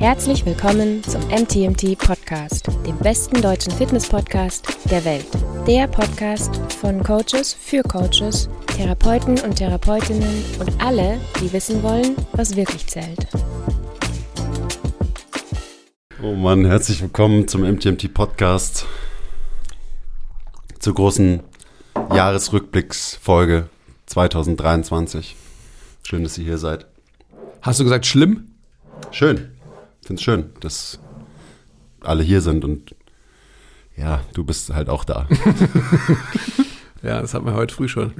Herzlich willkommen zum MTMT Podcast, dem besten deutschen Fitness-Podcast der Welt. Der Podcast von Coaches für Coaches, Therapeuten und Therapeutinnen und alle, die wissen wollen, was wirklich zählt. Oh Mann, herzlich willkommen zum MTMT Podcast. Zur großen Jahresrückblicksfolge 2023. Schön, dass ihr hier seid. Hast du gesagt schlimm? Schön. Find's schön, dass alle hier sind und ja, du bist halt auch da. Ja, das hatten wir heute früh schon.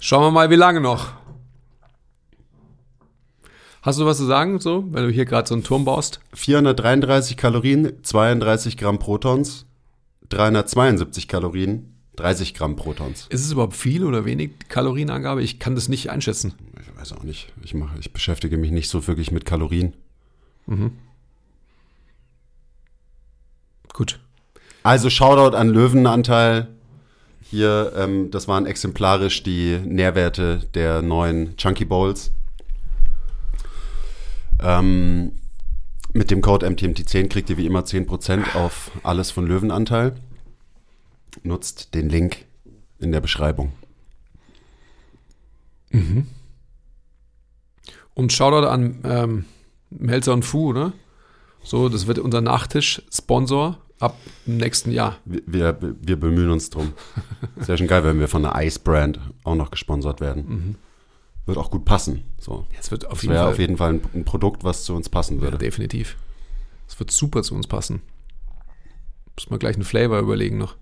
Schauen wir mal, wie lange noch. Hast du was zu sagen, so, wenn du hier gerade so einen Turm baust? 433 Kalorien, 32 Gramm Protons, 372 Kalorien, 30 Gramm Protons. Ist es überhaupt viel oder wenig Kalorienangabe? Ich kann das nicht einschätzen. Ich weiß auch nicht. Ich, mache, ich beschäftige mich nicht so wirklich mit Kalorien. Gut. Also Shoutout an Löwenanteil. Hier, ähm, das waren exemplarisch die Nährwerte der neuen Chunky Bowls. Ähm, mit dem Code MTMT10 kriegt ihr wie immer 10% auf alles von Löwenanteil. Nutzt den Link in der Beschreibung. Und Shoutout an ähm, Melzer und Fu, ne? So, das wird unser Nachtisch-Sponsor ab dem nächsten Jahr. Wir, wir, wir bemühen uns drum. Es wäre schon geil, wenn wir von einer Ice-Brand auch noch gesponsert werden. Wird auch gut passen. So. Es wird auf Das jeden wäre Fall. auf jeden Fall ein, ein Produkt, was zu uns passen ja, würde. definitiv. Es wird super zu uns passen. Muss man gleich einen Flavor überlegen noch.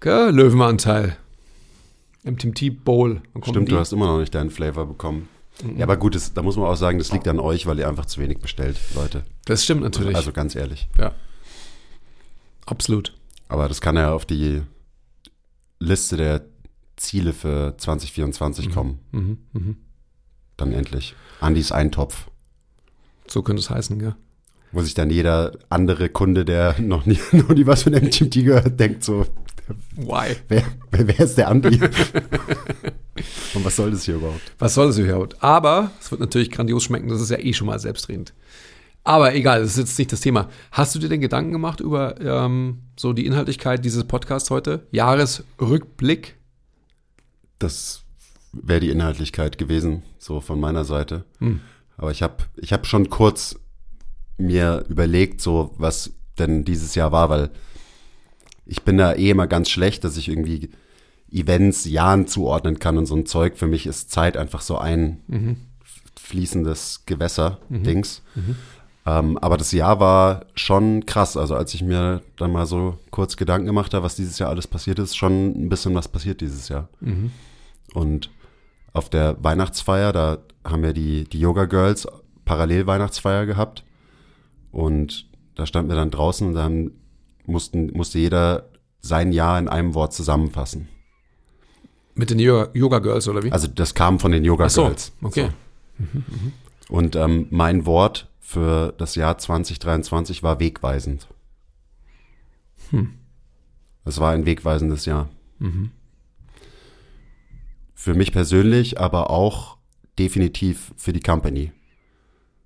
Gell, Löwenanteil. MTMT Bowl. Stimmt, die. du hast immer noch nicht deinen Flavor bekommen. Ja, aber gut, das, da muss man auch sagen, das liegt an euch, weil ihr einfach zu wenig bestellt, Leute. Das stimmt natürlich. Also ganz ehrlich. ja. Absolut. Aber das kann ja auf die Liste der Ziele für 2024 kommen. Mhm, mhm. Dann endlich. Andys Eintopf. So könnte es heißen, ja. Wo sich dann jeder andere Kunde, der noch nie, noch nie was von MTMT gehört, denkt so, Why? wer, wer, wer ist der Andi? Und was soll das hier überhaupt? Was soll das überhaupt? Aber es wird natürlich grandios schmecken, das ist ja eh schon mal selbstredend. Aber egal, das ist jetzt nicht das Thema. Hast du dir denn Gedanken gemacht über ähm, so die Inhaltlichkeit dieses Podcasts heute? Jahresrückblick? Das wäre die Inhaltlichkeit gewesen, so von meiner Seite. Hm. Aber ich habe ich hab schon kurz mir überlegt, so was denn dieses Jahr war, weil ich bin da eh immer ganz schlecht, dass ich irgendwie Events Jahren zuordnen kann und so ein Zeug. Für mich ist Zeit einfach so ein fließendes Gewässer-Dings. Ähm, aber das Jahr war schon krass. Also als ich mir dann mal so kurz Gedanken gemacht habe, was dieses Jahr alles passiert ist, schon ein bisschen was passiert dieses Jahr. Und auf der Weihnachtsfeier, da haben wir die, die Yoga Girls parallel Weihnachtsfeier gehabt. Und da standen wir dann draußen und dann mussten, musste jeder sein Jahr in einem Wort zusammenfassen. Mit den Yoga, Yoga Girls oder wie? Also das kam von den Yoga so, Girls. okay. Und ähm, mein Wort für das Jahr 2023 war wegweisend. Es war ein wegweisendes Jahr. Für mich persönlich, aber auch definitiv für die Company.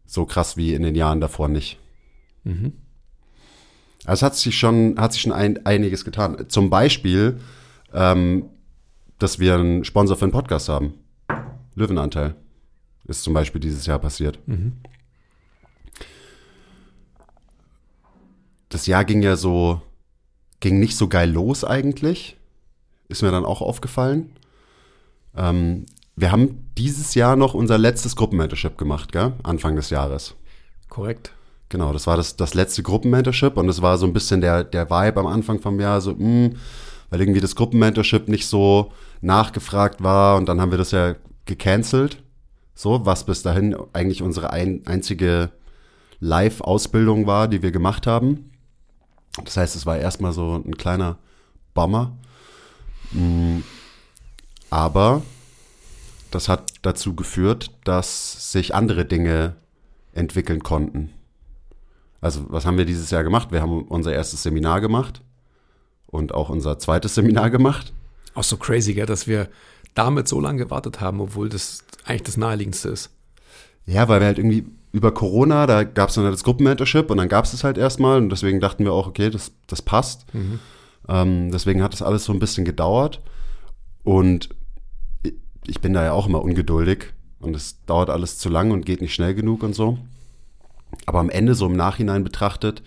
So krass wie in den Jahren davor nicht. Also es hat sich schon, hat sich schon ein, einiges getan. Zum Beispiel, ähm, dass wir einen Sponsor für einen Podcast haben. Löwenanteil ist zum Beispiel dieses Jahr passiert. Das Jahr ging ja so, ging nicht so geil los eigentlich. Ist mir dann auch aufgefallen. Ähm, wir haben dieses Jahr noch unser letztes Gruppenmentorship gemacht, gell? Anfang des Jahres. Korrekt. Genau, das war das, das letzte Gruppenmentorship und es war so ein bisschen der, der Vibe am Anfang vom Jahr, so, mh, weil irgendwie das Gruppenmentorship nicht so nachgefragt war und dann haben wir das ja gecancelt. So, was bis dahin eigentlich unsere ein, einzige Live-Ausbildung war, die wir gemacht haben. Das heißt, es war erstmal so ein kleiner Bummer. Mm, Aber das hat dazu geführt, dass sich andere Dinge entwickeln konnten. Also, was haben wir dieses Jahr gemacht? Wir haben unser erstes Seminar gemacht und auch unser zweites Seminar gemacht. Auch so crazy, gell, dass wir damit so lange gewartet haben, obwohl das eigentlich das Naheliegendste ist. Ja, weil wir halt irgendwie über Corona, da gab es dann halt das Gruppenmentorship und dann gab es es halt erstmal und deswegen dachten wir auch, okay, das, das passt. Ähm, deswegen hat das alles so ein bisschen gedauert und ich- ich bin da ja auch immer ungeduldig und es dauert alles zu lang und geht nicht schnell genug und so. Aber am Ende, so im Nachhinein betrachtet,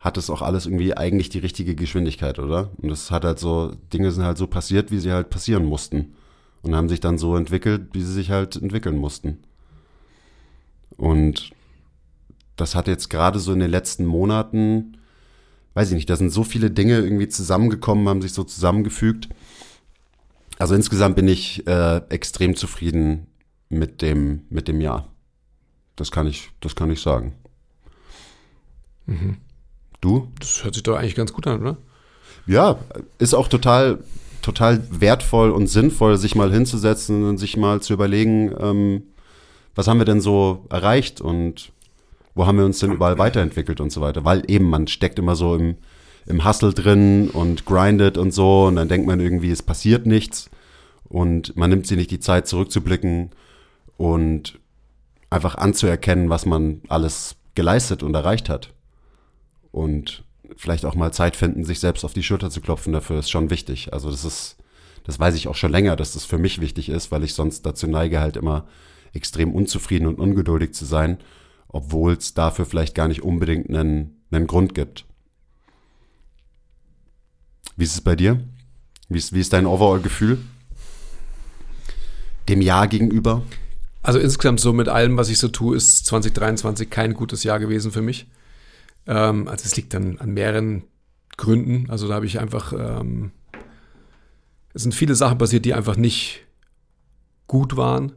hat es auch alles irgendwie eigentlich die richtige Geschwindigkeit, oder? Und es hat halt so, Dinge sind halt so passiert, wie sie halt passieren mussten. Und haben sich dann so entwickelt, wie sie sich halt entwickeln mussten. Und das hat jetzt gerade so in den letzten Monaten, weiß ich nicht, da sind so viele Dinge irgendwie zusammengekommen, haben sich so zusammengefügt. Also insgesamt bin ich äh, extrem zufrieden mit dem, mit dem Jahr. Das kann ich, das kann ich sagen. Du? Das hört sich doch eigentlich ganz gut an, oder? Ja, ist auch total, total wertvoll und sinnvoll, sich mal hinzusetzen und sich mal zu überlegen, ähm, was haben wir denn so erreicht und wo haben wir uns denn überall weiterentwickelt und so weiter. Weil eben, man steckt immer so im, im Hustle drin und grindet und so und dann denkt man irgendwie, es passiert nichts und man nimmt sich nicht die Zeit zurückzublicken und einfach anzuerkennen, was man alles geleistet und erreicht hat. Und vielleicht auch mal Zeit finden, sich selbst auf die Schulter zu klopfen, dafür ist schon wichtig. Also das ist, das weiß ich auch schon länger, dass das für mich wichtig ist, weil ich sonst dazu neige, halt immer extrem unzufrieden und ungeduldig zu sein, obwohl es dafür vielleicht gar nicht unbedingt einen, einen Grund gibt. Wie ist es bei dir? Wie ist, wie ist dein Overall-Gefühl? Dem Jahr gegenüber? Also insgesamt so mit allem, was ich so tue, ist 2023 kein gutes Jahr gewesen für mich. Ähm, also es liegt dann an mehreren Gründen. Also da habe ich einfach, ähm, es sind viele Sachen passiert, die einfach nicht gut waren,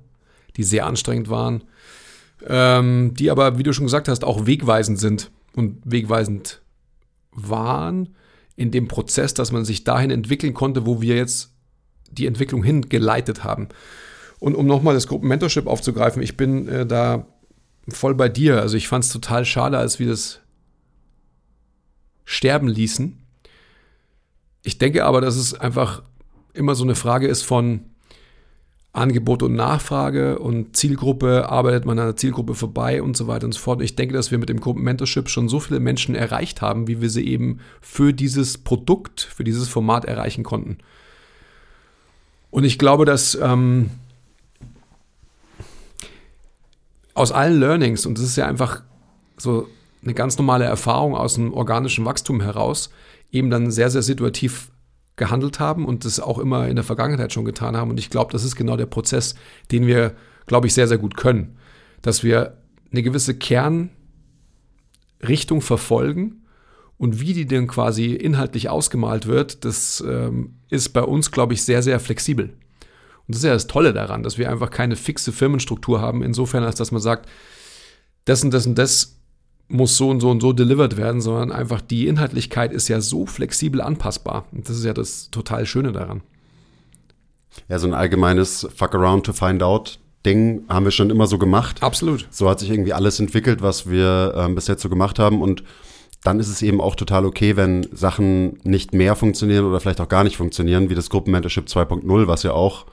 die sehr anstrengend waren, ähm, die aber, wie du schon gesagt hast, auch wegweisend sind und wegweisend waren in dem Prozess, dass man sich dahin entwickeln konnte, wo wir jetzt die Entwicklung hingeleitet haben. Und um nochmal das Gruppenmentorship aufzugreifen, ich bin äh, da voll bei dir. Also ich fand es total schade, als wir das sterben ließen. Ich denke aber, dass es einfach immer so eine Frage ist von Angebot und Nachfrage und Zielgruppe, arbeitet man an der Zielgruppe vorbei und so weiter und so fort. Ich denke, dass wir mit dem Gruppenmentorship schon so viele Menschen erreicht haben, wie wir sie eben für dieses Produkt, für dieses Format erreichen konnten. Und ich glaube, dass ähm, aus allen Learnings, und das ist ja einfach so eine ganz normale Erfahrung aus dem organischen Wachstum heraus, eben dann sehr, sehr situativ gehandelt haben und das auch immer in der Vergangenheit schon getan haben. Und ich glaube, das ist genau der Prozess, den wir, glaube ich, sehr, sehr gut können. Dass wir eine gewisse Kernrichtung verfolgen und wie die dann quasi inhaltlich ausgemalt wird, das ähm, ist bei uns, glaube ich, sehr, sehr flexibel. Und das ist ja das Tolle daran, dass wir einfach keine fixe Firmenstruktur haben, insofern, als dass man sagt, das und das und das muss so und so und so delivered werden, sondern einfach die Inhaltlichkeit ist ja so flexibel anpassbar. Und das ist ja das total Schöne daran. Ja, so ein allgemeines Fuck around to find out Ding haben wir schon immer so gemacht. Absolut. So hat sich irgendwie alles entwickelt, was wir ähm, bis jetzt so gemacht haben. Und dann ist es eben auch total okay, wenn Sachen nicht mehr funktionieren oder vielleicht auch gar nicht funktionieren, wie das Gruppenmentorship 2.0, was ja auch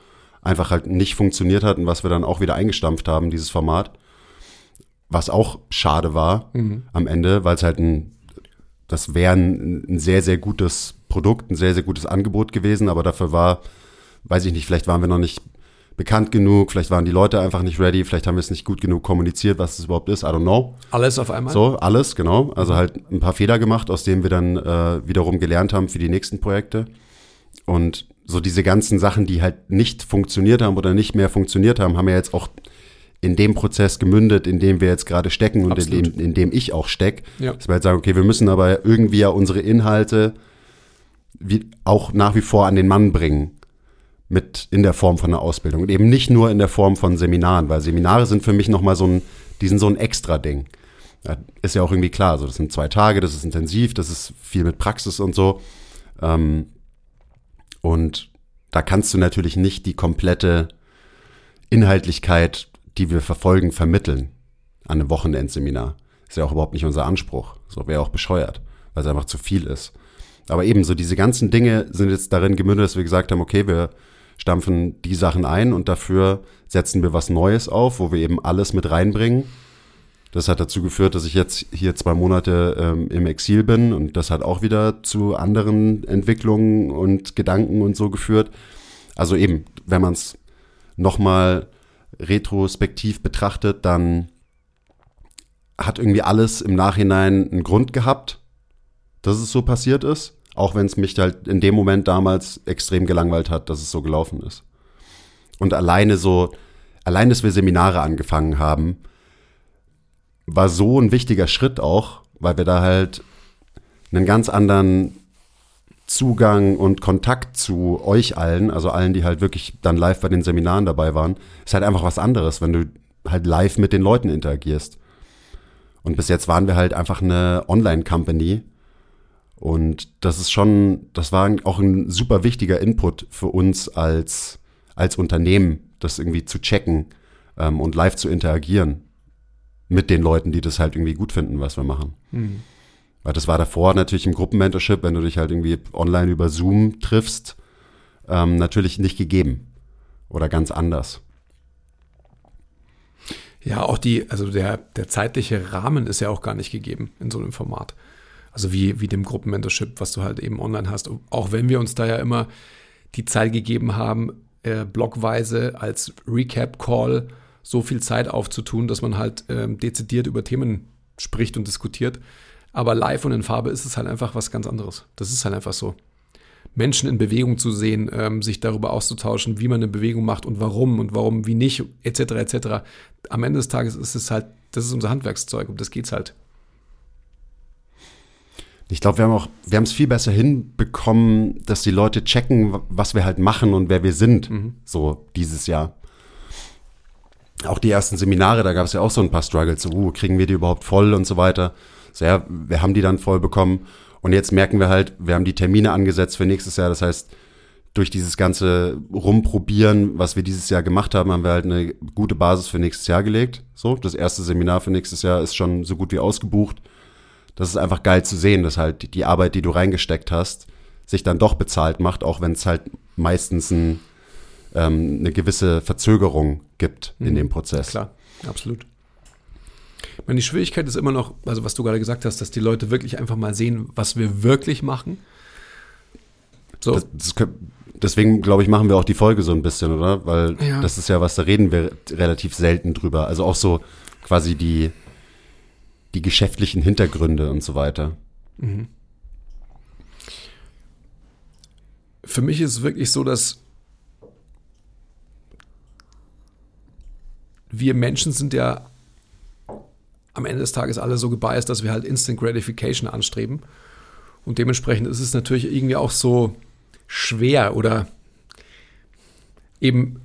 einfach halt nicht funktioniert hat und was wir dann auch wieder eingestampft haben, dieses Format. Was auch schade war am Ende, weil es halt ein, das wäre ein, ein sehr, sehr gutes Produkt, ein sehr, sehr gutes Angebot gewesen, aber dafür war, weiß ich nicht, vielleicht waren wir noch nicht bekannt genug, vielleicht waren die Leute einfach nicht ready, vielleicht haben wir es nicht gut genug kommuniziert, was es überhaupt ist, I don't know. Alles auf einmal. So, alles, genau. Also halt ein paar Fehler gemacht, aus denen wir dann äh, wiederum gelernt haben für die nächsten Projekte. Und so diese ganzen Sachen, die halt nicht funktioniert haben oder nicht mehr funktioniert haben, haben ja jetzt auch in dem Prozess gemündet, in dem wir jetzt gerade stecken und in dem, in dem ich auch steck. Ja. Dass wir halt sagen, okay, wir müssen aber irgendwie ja unsere Inhalte wie, auch nach wie vor an den Mann bringen. Mit in der Form von einer Ausbildung. Und eben nicht nur in der Form von Seminaren, weil Seminare sind für mich nochmal so ein, die sind so ein extra Ding. Ja, ist ja auch irgendwie klar, so das sind zwei Tage, das ist intensiv, das ist viel mit Praxis und so. Ähm, und da kannst du natürlich nicht die komplette Inhaltlichkeit, die wir verfolgen, vermitteln an einem Wochenendseminar. Ist ja auch überhaupt nicht unser Anspruch. So wäre auch bescheuert, weil es einfach zu viel ist. Aber eben so diese ganzen Dinge sind jetzt darin gemündet, dass wir gesagt haben, okay, wir stampfen die Sachen ein und dafür setzen wir was Neues auf, wo wir eben alles mit reinbringen. Das hat dazu geführt, dass ich jetzt hier zwei Monate ähm, im Exil bin und das hat auch wieder zu anderen Entwicklungen und Gedanken und so geführt. Also eben, wenn man es nochmal retrospektiv betrachtet, dann hat irgendwie alles im Nachhinein einen Grund gehabt, dass es so passiert ist. Auch wenn es mich halt in dem Moment damals extrem gelangweilt hat, dass es so gelaufen ist. Und alleine so, allein, dass wir Seminare angefangen haben, war so ein wichtiger Schritt auch, weil wir da halt einen ganz anderen Zugang und Kontakt zu euch allen, also allen, die halt wirklich dann live bei den Seminaren dabei waren, ist halt einfach was anderes, wenn du halt live mit den Leuten interagierst. Und bis jetzt waren wir halt einfach eine Online-Company. Und das ist schon, das war auch ein super wichtiger Input für uns als, als Unternehmen, das irgendwie zu checken ähm, und live zu interagieren mit den Leuten, die das halt irgendwie gut finden, was wir machen. Mhm. Weil das war davor natürlich im Gruppenmentorship, wenn du dich halt irgendwie online über Zoom triffst, ähm, natürlich nicht gegeben oder ganz anders. Ja, auch die, also der, der zeitliche Rahmen ist ja auch gar nicht gegeben in so einem Format. Also wie, wie dem Gruppenmentorship, was du halt eben online hast. Auch wenn wir uns da ja immer die Zeit gegeben haben, äh, blockweise als Recap-Call so viel Zeit aufzutun, dass man halt ähm, dezidiert über Themen spricht und diskutiert. Aber live und in Farbe ist es halt einfach was ganz anderes. Das ist halt einfach so. Menschen in Bewegung zu sehen, ähm, sich darüber auszutauschen, wie man eine Bewegung macht und warum und warum, wie nicht, etc., etc. Am Ende des Tages ist es halt, das ist unser Handwerkszeug und das geht's halt. Ich glaube, wir haben auch, wir haben es viel besser hinbekommen, dass die Leute checken, was wir halt machen und wer wir sind, mhm. so dieses Jahr auch die ersten Seminare, da gab es ja auch so ein paar Struggles, so, uh, kriegen wir die überhaupt voll und so weiter. So, ja, wir haben die dann voll bekommen. Und jetzt merken wir halt, wir haben die Termine angesetzt für nächstes Jahr. Das heißt, durch dieses ganze Rumprobieren, was wir dieses Jahr gemacht haben, haben wir halt eine gute Basis für nächstes Jahr gelegt. So, das erste Seminar für nächstes Jahr ist schon so gut wie ausgebucht. Das ist einfach geil zu sehen, dass halt die Arbeit, die du reingesteckt hast, sich dann doch bezahlt macht, auch wenn es halt meistens ein ähm, eine gewisse Verzögerung gibt mhm. in dem Prozess. Klar, absolut. Ich meine, die Schwierigkeit ist immer noch, also was du gerade gesagt hast, dass die Leute wirklich einfach mal sehen, was wir wirklich machen. So. Das, das, deswegen, glaube ich, machen wir auch die Folge so ein bisschen, oder? Weil ja. das ist ja was, da reden wir relativ selten drüber. Also auch so quasi die, die geschäftlichen Hintergründe und so weiter. Mhm. Für mich ist es wirklich so, dass wir Menschen sind ja am Ende des Tages alle so gebiased, dass wir halt Instant Gratification anstreben. Und dementsprechend ist es natürlich irgendwie auch so schwer oder eben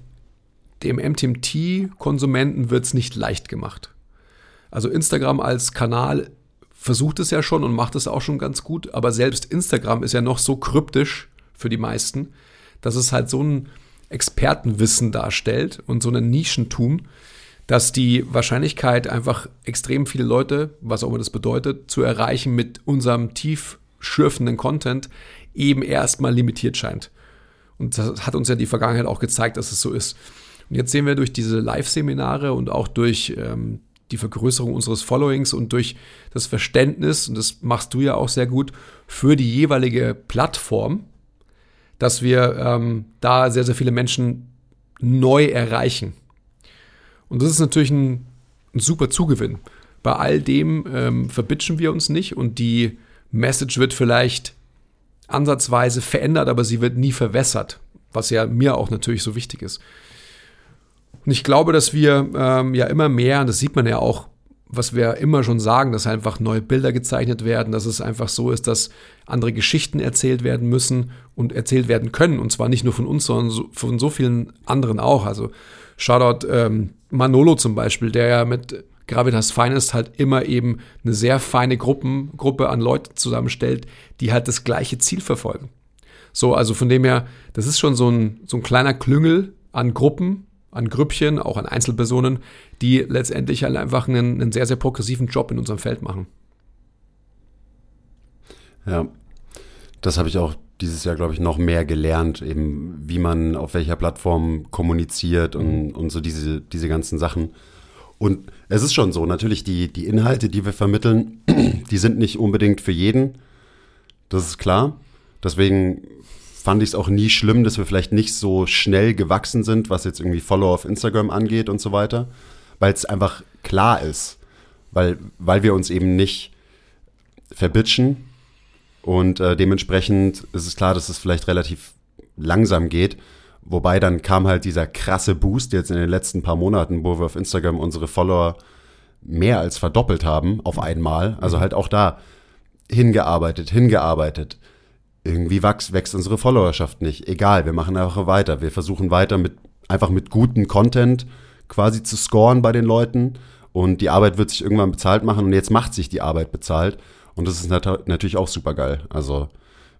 dem MTMT-Konsumenten wird es nicht leicht gemacht. Also Instagram als Kanal versucht es ja schon und macht es auch schon ganz gut, aber selbst Instagram ist ja noch so kryptisch für die meisten, dass es halt so ein Expertenwissen darstellt und so ein Nischentum, dass die Wahrscheinlichkeit, einfach extrem viele Leute, was auch immer das bedeutet, zu erreichen mit unserem tief schürfenden Content eben erstmal limitiert scheint. Und das hat uns ja die Vergangenheit auch gezeigt, dass es so ist. Und jetzt sehen wir durch diese Live-Seminare und auch durch ähm, die Vergrößerung unseres Followings und durch das Verständnis, und das machst du ja auch sehr gut, für die jeweilige Plattform, dass wir ähm, da sehr, sehr viele Menschen neu erreichen. Und das ist natürlich ein, ein super Zugewinn. Bei all dem ähm, verbitschen wir uns nicht und die Message wird vielleicht ansatzweise verändert, aber sie wird nie verwässert, was ja mir auch natürlich so wichtig ist. Und ich glaube, dass wir ähm, ja immer mehr, und das sieht man ja auch, was wir immer schon sagen, dass einfach neue Bilder gezeichnet werden, dass es einfach so ist, dass andere Geschichten erzählt werden müssen und erzählt werden können. Und zwar nicht nur von uns, sondern von so vielen anderen auch. Also Shoutout ähm, Manolo zum Beispiel, der ja mit Gravitas Finest halt immer eben eine sehr feine Gruppen, Gruppe an Leuten zusammenstellt, die halt das gleiche Ziel verfolgen. So, also von dem her, das ist schon so ein, so ein kleiner Klüngel an Gruppen, an Grüppchen, auch an Einzelpersonen, die letztendlich halt einfach einen, einen sehr, sehr progressiven Job in unserem Feld machen. Ja, das habe ich auch dieses Jahr, glaube ich, noch mehr gelernt, eben wie man auf welcher Plattform kommuniziert und, und so diese, diese ganzen Sachen. Und es ist schon so, natürlich die, die Inhalte, die wir vermitteln, die sind nicht unbedingt für jeden. Das ist klar. Deswegen fand ich es auch nie schlimm, dass wir vielleicht nicht so schnell gewachsen sind, was jetzt irgendwie Follower auf Instagram angeht und so weiter, weil es einfach klar ist, weil, weil wir uns eben nicht verbitchen und äh, dementsprechend ist es klar, dass es vielleicht relativ langsam geht. Wobei dann kam halt dieser krasse Boost jetzt in den letzten paar Monaten, wo wir auf Instagram unsere Follower mehr als verdoppelt haben auf einmal. Also halt auch da hingearbeitet, hingearbeitet. Irgendwie wächst, wächst unsere Followerschaft nicht. Egal, wir machen einfach weiter. Wir versuchen weiter mit einfach mit gutem Content quasi zu scoren bei den Leuten. Und die Arbeit wird sich irgendwann bezahlt machen. Und jetzt macht sich die Arbeit bezahlt. Und das ist nat natürlich auch super geil. Also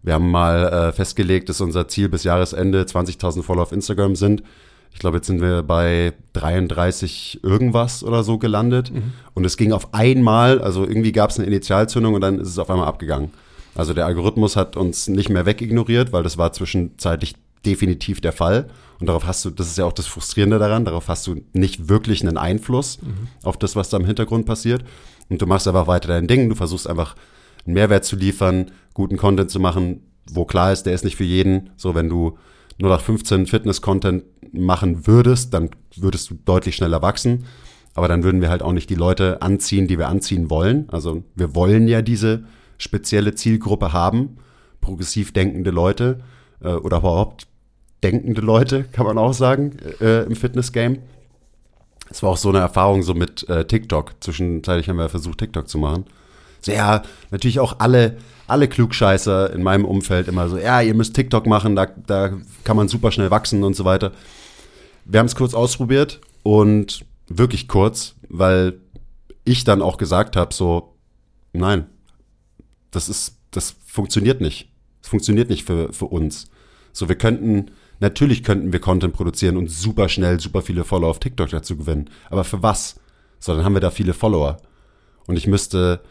wir haben mal äh, festgelegt, dass unser Ziel bis Jahresende 20.000 Follower auf Instagram sind. Ich glaube, jetzt sind wir bei 33 irgendwas oder so gelandet. Mhm. Und es ging auf einmal, also irgendwie gab es eine Initialzündung und dann ist es auf einmal abgegangen. Also der Algorithmus hat uns nicht mehr wegignoriert, weil das war zwischenzeitlich definitiv der Fall. Und darauf hast du, das ist ja auch das Frustrierende daran, darauf hast du nicht wirklich einen Einfluss mhm. auf das, was da im Hintergrund passiert. Und du machst einfach weiter dein Ding, du versuchst einfach einen Mehrwert zu liefern, guten Content zu machen, wo klar ist, der ist nicht für jeden. So, wenn du nur nach 15 Fitness-Content machen würdest, dann würdest du deutlich schneller wachsen. Aber dann würden wir halt auch nicht die Leute anziehen, die wir anziehen wollen. Also wir wollen ja diese spezielle Zielgruppe haben, progressiv denkende Leute äh, oder überhaupt denkende Leute, kann man auch sagen, äh, im Fitness-Game. Es war auch so eine Erfahrung so mit äh, TikTok. Zwischenzeitlich haben wir versucht, TikTok zu machen. So, ja, natürlich auch alle, alle Klugscheißer in meinem Umfeld immer so, ja, ihr müsst TikTok machen, da, da kann man super schnell wachsen und so weiter. Wir haben es kurz ausprobiert und wirklich kurz, weil ich dann auch gesagt habe, so, nein, das ist, das funktioniert nicht. Das funktioniert nicht für, für uns. So, wir könnten, natürlich könnten wir Content produzieren und super schnell super viele Follower auf TikTok dazu gewinnen. Aber für was? So, dann haben wir da viele Follower. Und ich müsste,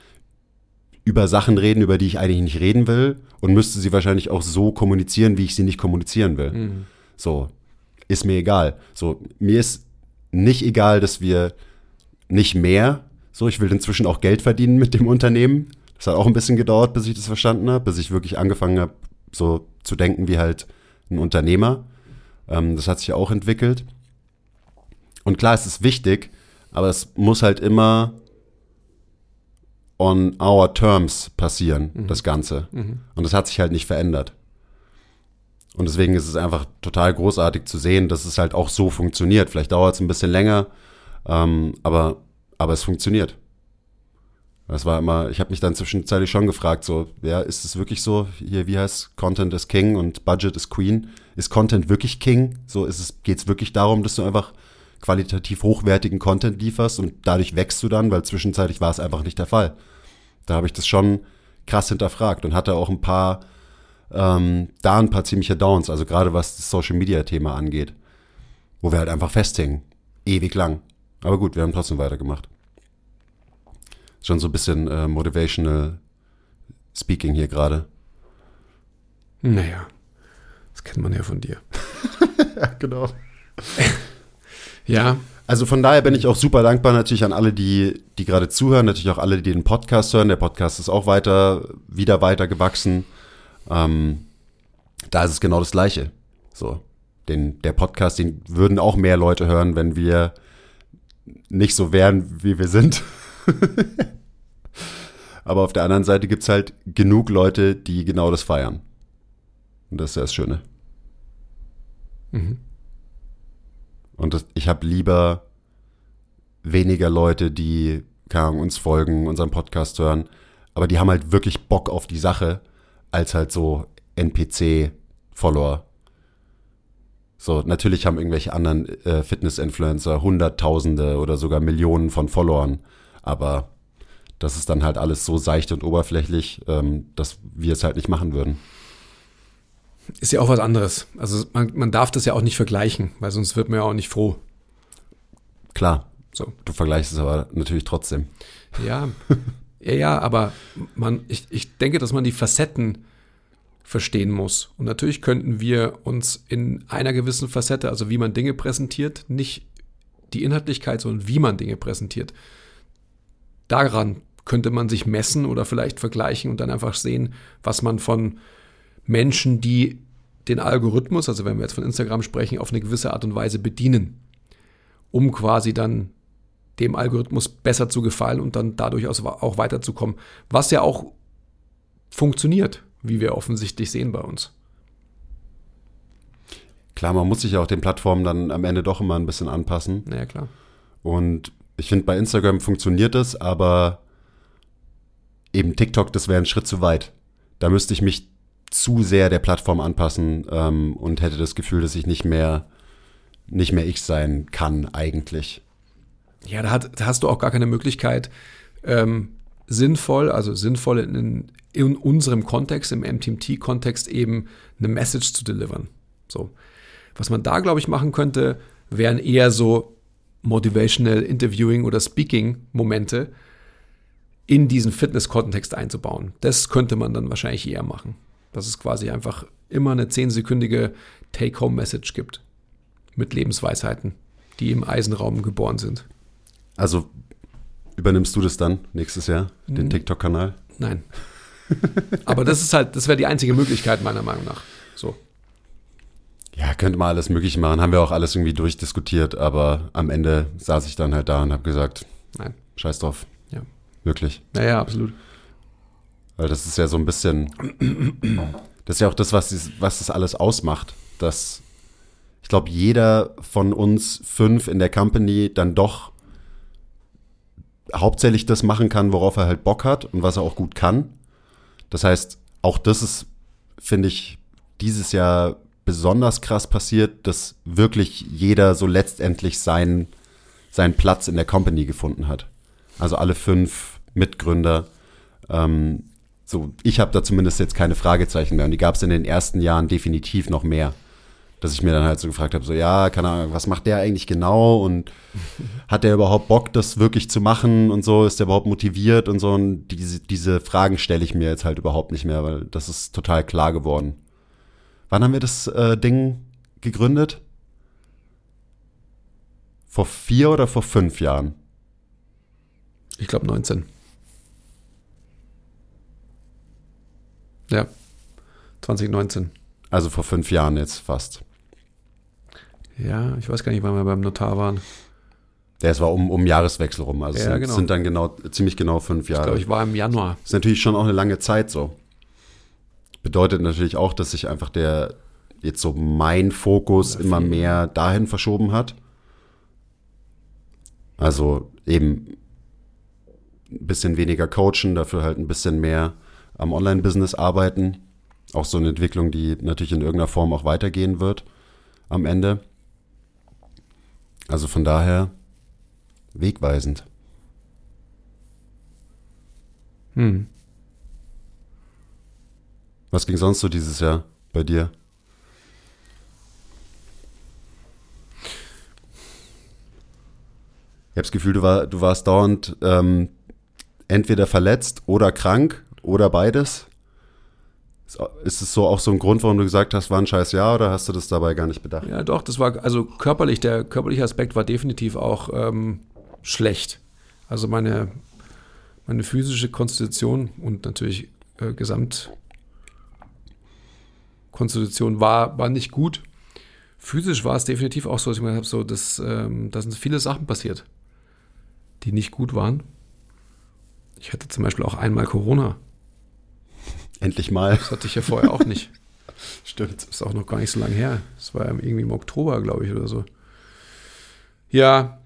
über Sachen reden, über die ich eigentlich nicht reden will und müsste sie wahrscheinlich auch so kommunizieren, wie ich sie nicht kommunizieren will. Mhm. So, ist mir egal. So, mir ist nicht egal, dass wir nicht mehr, so, ich will inzwischen auch Geld verdienen mit dem Unternehmen. Das hat auch ein bisschen gedauert, bis ich das verstanden habe, bis ich wirklich angefangen habe, so zu denken wie halt ein Unternehmer. Ähm, das hat sich auch entwickelt. Und klar, es ist wichtig, aber es muss halt immer on our terms passieren, mhm. das Ganze. Mhm. Und das hat sich halt nicht verändert. Und deswegen ist es einfach total großartig zu sehen, dass es halt auch so funktioniert. Vielleicht dauert es ein bisschen länger, ähm, aber, aber es funktioniert. Das war immer, ich habe mich dann zwischenzeitlich schon gefragt, so, ja, ist es wirklich so, hier, wie heißt Content is King und Budget is Queen? Ist Content wirklich King? So ist es, geht es wirklich darum, dass du einfach qualitativ hochwertigen Content lieferst und dadurch wächst du dann, weil zwischenzeitlich war es einfach nicht der Fall. Da habe ich das schon krass hinterfragt und hatte auch ein paar, ähm, da ein paar ziemliche Downs, also gerade was das Social Media Thema angeht, wo wir halt einfach festhängen. Ewig lang. Aber gut, wir haben trotzdem weitergemacht. Schon so ein bisschen äh, motivational Speaking hier gerade. Naja, das kennt man ja von dir. ja, genau. ja, also von daher bin ich auch super dankbar natürlich an alle, die, die gerade zuhören, natürlich auch alle, die den Podcast hören. Der Podcast ist auch weiter, wieder weiter gewachsen. Ähm, da ist es genau das Gleiche. So, den, der Podcast, den würden auch mehr Leute hören, wenn wir nicht so wären, wie wir sind. Aber auf der anderen Seite gibt es halt genug Leute, die genau das feiern. Und das ist ja das Schöne. Mhm. Und das, ich habe lieber weniger Leute, die keine uns folgen, unseren Podcast hören, aber die haben halt wirklich Bock auf die Sache, als halt so NPC-Follower. So, natürlich haben irgendwelche anderen äh, Fitness-Influencer Hunderttausende oder sogar Millionen von Followern, aber das ist dann halt alles so seicht und oberflächlich, ähm, dass wir es halt nicht machen würden ist ja auch was anderes. Also man, man darf das ja auch nicht vergleichen, weil sonst wird man ja auch nicht froh. Klar. So. Du vergleichst es aber natürlich trotzdem. Ja, ja, ja, aber man, ich, ich denke, dass man die Facetten verstehen muss. Und natürlich könnten wir uns in einer gewissen Facette, also wie man Dinge präsentiert, nicht die Inhaltlichkeit, sondern wie man Dinge präsentiert. Daran könnte man sich messen oder vielleicht vergleichen und dann einfach sehen, was man von Menschen, die den Algorithmus, also wenn wir jetzt von Instagram sprechen, auf eine gewisse Art und Weise bedienen, um quasi dann dem Algorithmus besser zu gefallen und dann dadurch auch weiterzukommen. Was ja auch funktioniert, wie wir offensichtlich sehen bei uns. Klar, man muss sich ja auch den Plattformen dann am Ende doch immer ein bisschen anpassen. Naja, klar. Und ich finde, bei Instagram funktioniert es, aber eben TikTok, das wäre ein Schritt zu weit. Da müsste ich mich zu sehr der Plattform anpassen ähm, und hätte das Gefühl, dass ich nicht mehr, nicht mehr ich sein kann eigentlich. Ja, da, hat, da hast du auch gar keine Möglichkeit, ähm, sinnvoll, also sinnvoll in, in unserem Kontext, im MTMT-Kontext eben eine Message zu delivern. So. Was man da, glaube ich, machen könnte, wären eher so Motivational Interviewing oder Speaking-Momente in diesen Fitness-Kontext einzubauen. Das könnte man dann wahrscheinlich eher machen. Dass es quasi einfach immer eine zehnsekündige Take-Home-Message gibt mit Lebensweisheiten, die im Eisenraum geboren sind. Also übernimmst du das dann nächstes Jahr, den. TikTok-Kanal? Nein. Aber das ist halt, das wäre die einzige Möglichkeit, meiner Meinung nach. So. Ja, könnte man alles Mögliche machen. Haben wir auch alles irgendwie durchdiskutiert, aber am Ende saß ich dann halt da und habe gesagt, nein. Scheiß drauf. Ja. Wirklich. Naja, absolut. Weil das ist ja so ein bisschen, das ist ja auch das, was, was das alles ausmacht, dass ich glaube, jeder von uns fünf in der Company dann doch hauptsächlich das machen kann, worauf er halt Bock hat und was er auch gut kann. Das heißt, auch das ist, finde ich, dieses Jahr besonders krass passiert, dass wirklich jeder so letztendlich seinen, seinen Platz in der Company gefunden hat. Also alle fünf Mitgründer. Ähm, so, ich habe da zumindest jetzt keine Fragezeichen mehr und die gab es in den ersten Jahren definitiv noch mehr dass ich mir dann halt so gefragt habe, so ja, keine Ahnung, was macht der eigentlich genau und hat der überhaupt Bock, das wirklich zu machen und so, ist der überhaupt motiviert und so und diese, diese Fragen stelle ich mir jetzt halt überhaupt nicht mehr, weil das ist total klar geworden. Wann haben wir das äh, Ding gegründet? Vor vier oder vor fünf Jahren? Ich glaube 19. Ja, 2019. Also vor fünf Jahren jetzt fast. Ja, ich weiß gar nicht, wann wir beim Notar waren. Ja, es war um, um Jahreswechsel rum. Also ja, es sind, genau. sind dann genau, ziemlich genau fünf Jahre. Ich glaube, ich war im Januar. Ist natürlich schon auch eine lange Zeit so. Bedeutet natürlich auch, dass sich einfach der, jetzt so mein Fokus immer viel. mehr dahin verschoben hat. Also eben ein bisschen weniger coachen, dafür halt ein bisschen mehr am Online-Business arbeiten. Auch so eine Entwicklung, die natürlich in irgendeiner Form auch weitergehen wird am Ende. Also von daher wegweisend. Hm. Was ging sonst so dieses Jahr bei dir? Ich habe das Gefühl, du, war, du warst dauernd ähm, entweder verletzt oder krank oder beides. Ist es so auch so ein Grund, warum du gesagt hast, war ein scheiß Jahr oder hast du das dabei gar nicht bedacht? Ja, doch, das war, also körperlich, der körperliche Aspekt war definitiv auch ähm, schlecht. Also meine, meine physische Konstitution und natürlich äh, Gesamtkonstitution war, war nicht gut. Physisch war es definitiv auch so, dass ich mir habe, so, dass, ähm, da sind viele Sachen passiert, die nicht gut waren. Ich hatte zum Beispiel auch einmal Corona. Endlich mal. Das hatte ich ja vorher auch nicht. Stimmt. Das ist auch noch gar nicht so lange her. Das war irgendwie im Oktober, glaube ich, oder so. Ja,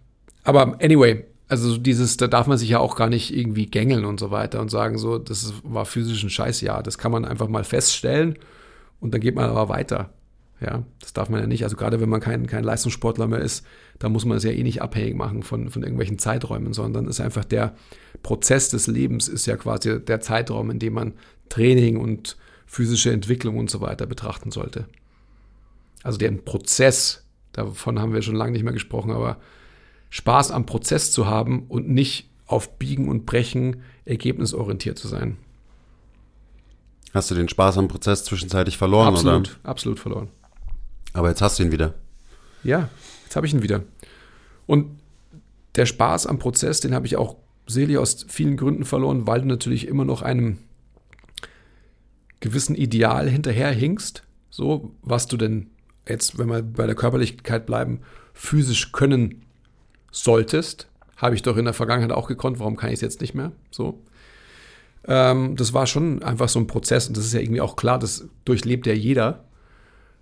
aber anyway, also dieses, da darf man sich ja auch gar nicht irgendwie gängeln und so weiter und sagen, so, das war physisch ein Scheißjahr. Das kann man einfach mal feststellen und dann geht man aber weiter. Ja, das darf man ja nicht. Also gerade wenn man kein, kein Leistungssportler mehr ist, da muss man es ja eh nicht abhängig machen von, von irgendwelchen Zeiträumen, sondern ist einfach der Prozess des Lebens ist ja quasi der Zeitraum, in dem man Training und physische Entwicklung und so weiter betrachten sollte. Also den Prozess, davon haben wir schon lange nicht mehr gesprochen, aber Spaß am Prozess zu haben und nicht auf Biegen und Brechen ergebnisorientiert zu sein. Hast du den Spaß am Prozess zwischenzeitlich verloren, absolut, oder? absolut verloren. Aber jetzt hast du ihn wieder. Ja, jetzt habe ich ihn wieder. Und der Spaß am Prozess, den habe ich auch selig aus vielen Gründen verloren, weil du natürlich immer noch einem gewissen Ideal hinterherhinkst, so was du denn jetzt, wenn wir bei der Körperlichkeit bleiben, physisch können solltest. Habe ich doch in der Vergangenheit auch gekonnt, warum kann ich es jetzt nicht mehr? So. Ähm, das war schon einfach so ein Prozess und das ist ja irgendwie auch klar, das durchlebt ja jeder.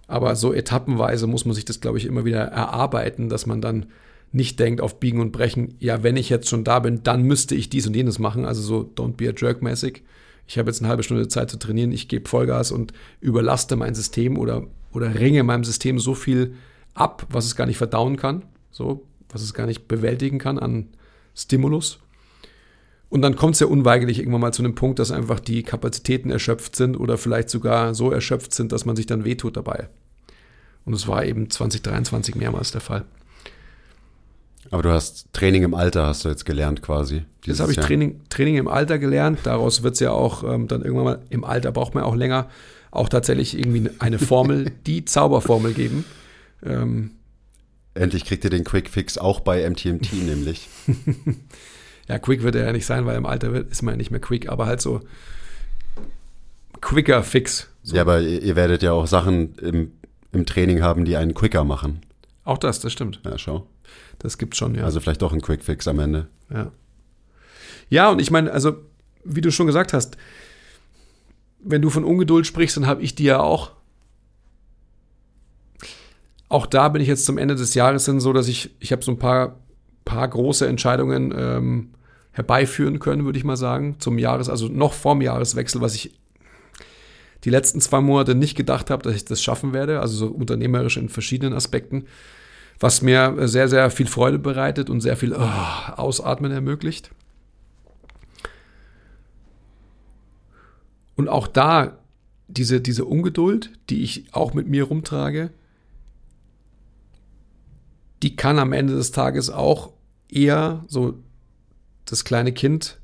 Aber so etappenweise muss man sich das, glaube ich, immer wieder erarbeiten, dass man dann nicht denkt auf Biegen und Brechen, ja, wenn ich jetzt schon da bin, dann müsste ich dies und jenes machen. Also so don't be a jerk mäßig. Ich habe jetzt eine halbe Stunde Zeit zu trainieren, ich gebe Vollgas und überlaste mein System oder, oder ringe meinem System so viel ab, was es gar nicht verdauen kann, so, was es gar nicht bewältigen kann an Stimulus. Und dann kommt es ja unweigerlich irgendwann mal zu einem Punkt, dass einfach die Kapazitäten erschöpft sind oder vielleicht sogar so erschöpft sind, dass man sich dann wehtut dabei. Und es war eben 2023 mehrmals der Fall. Aber du hast Training im Alter, hast du jetzt gelernt quasi. Das habe ich Training, Training im Alter gelernt. Daraus wird es ja auch ähm, dann irgendwann mal, im Alter braucht man auch länger, auch tatsächlich irgendwie eine Formel, die Zauberformel geben. Ähm, Endlich kriegt ihr den Quick Fix auch bei MTMT nämlich. ja, quick wird er ja nicht sein, weil im Alter wird, ist man ja nicht mehr quick, aber halt so quicker Fix. So. Ja, aber ihr, ihr werdet ja auch Sachen im, im Training haben, die einen quicker machen. Auch das, das stimmt. Ja, schau. Das gibt schon, ja. Also vielleicht doch ein Quick Fix am Ende. Ja. Ja, und ich meine, also, wie du schon gesagt hast, wenn du von Ungeduld sprichst, dann habe ich die ja auch. Auch da bin ich jetzt zum Ende des Jahres hin so, dass ich, ich habe so ein paar, paar große Entscheidungen ähm, herbeiführen können, würde ich mal sagen, zum Jahres, also noch vorm Jahreswechsel, was ich die letzten zwei Monate nicht gedacht habe, dass ich das schaffen werde, also so unternehmerisch in verschiedenen Aspekten, was mir sehr, sehr viel Freude bereitet und sehr viel oh, Ausatmen ermöglicht. Und auch da diese, diese Ungeduld, die ich auch mit mir rumtrage, die kann am Ende des Tages auch eher so das kleine Kind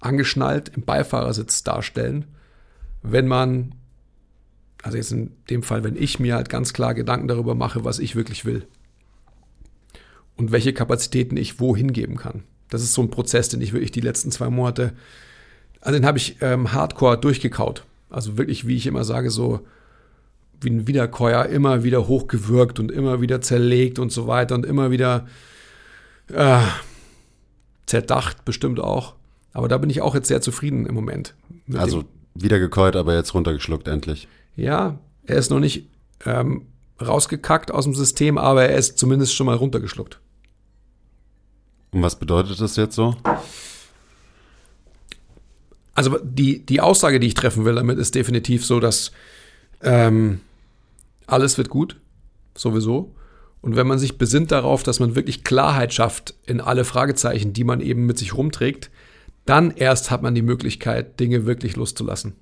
angeschnallt im Beifahrersitz darstellen, wenn man, also jetzt in dem Fall, wenn ich mir halt ganz klar Gedanken darüber mache, was ich wirklich will und welche Kapazitäten ich wohin geben kann. Das ist so ein Prozess, den ich wirklich die letzten zwei Monate also den habe ich ähm, hardcore durchgekaut. Also wirklich, wie ich immer sage, so wie ein Wiederkäuer, immer wieder hochgewürgt und immer wieder zerlegt und so weiter und immer wieder äh, zerdacht, bestimmt auch. Aber da bin ich auch jetzt sehr zufrieden im Moment. Also wieder gekäut, aber jetzt runtergeschluckt endlich. Ja, er ist noch nicht ähm, rausgekackt aus dem System, aber er ist zumindest schon mal runtergeschluckt. Und was bedeutet das jetzt so? also die, die Aussage, die ich treffen will damit, ist definitiv so, dass ähm, alles wird gut, sowieso. Und wenn man sich besinnt darauf, dass man wirklich Klarheit schafft in alle Fragezeichen, die man eben mit sich rumträgt, dann erst hat man die Möglichkeit, Dinge wirklich loszulassen.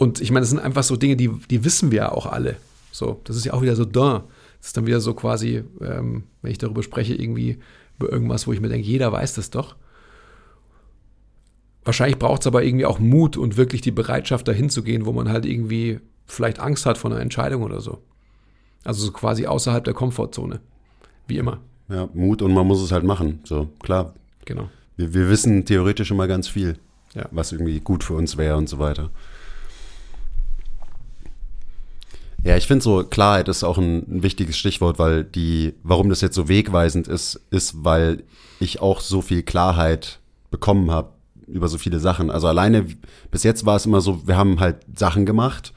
Und ich meine, das sind einfach so Dinge, die, die wissen wir ja auch alle. So, das ist ja auch wieder so da. Das ist dann wieder so quasi, ähm, wenn ich darüber spreche, irgendwie über irgendwas, wo ich mir denke, jeder weiß das doch. Wahrscheinlich braucht es aber irgendwie auch Mut und wirklich die Bereitschaft, dahin zu gehen, wo man halt irgendwie vielleicht Angst hat vor einer Entscheidung oder so. Also so quasi außerhalb der Komfortzone. Wie immer. Ja, Mut und man muss es halt machen. So, klar. Genau. Wir, wir wissen theoretisch immer ganz viel, Ja. was irgendwie gut für uns wäre und so weiter. Ja, ich finde so Klarheit ist auch ein, ein wichtiges Stichwort, weil die, warum das jetzt so wegweisend ist, ist, weil ich auch so viel Klarheit bekommen habe über so viele Sachen. Also alleine bis jetzt war es immer so, wir haben halt Sachen gemacht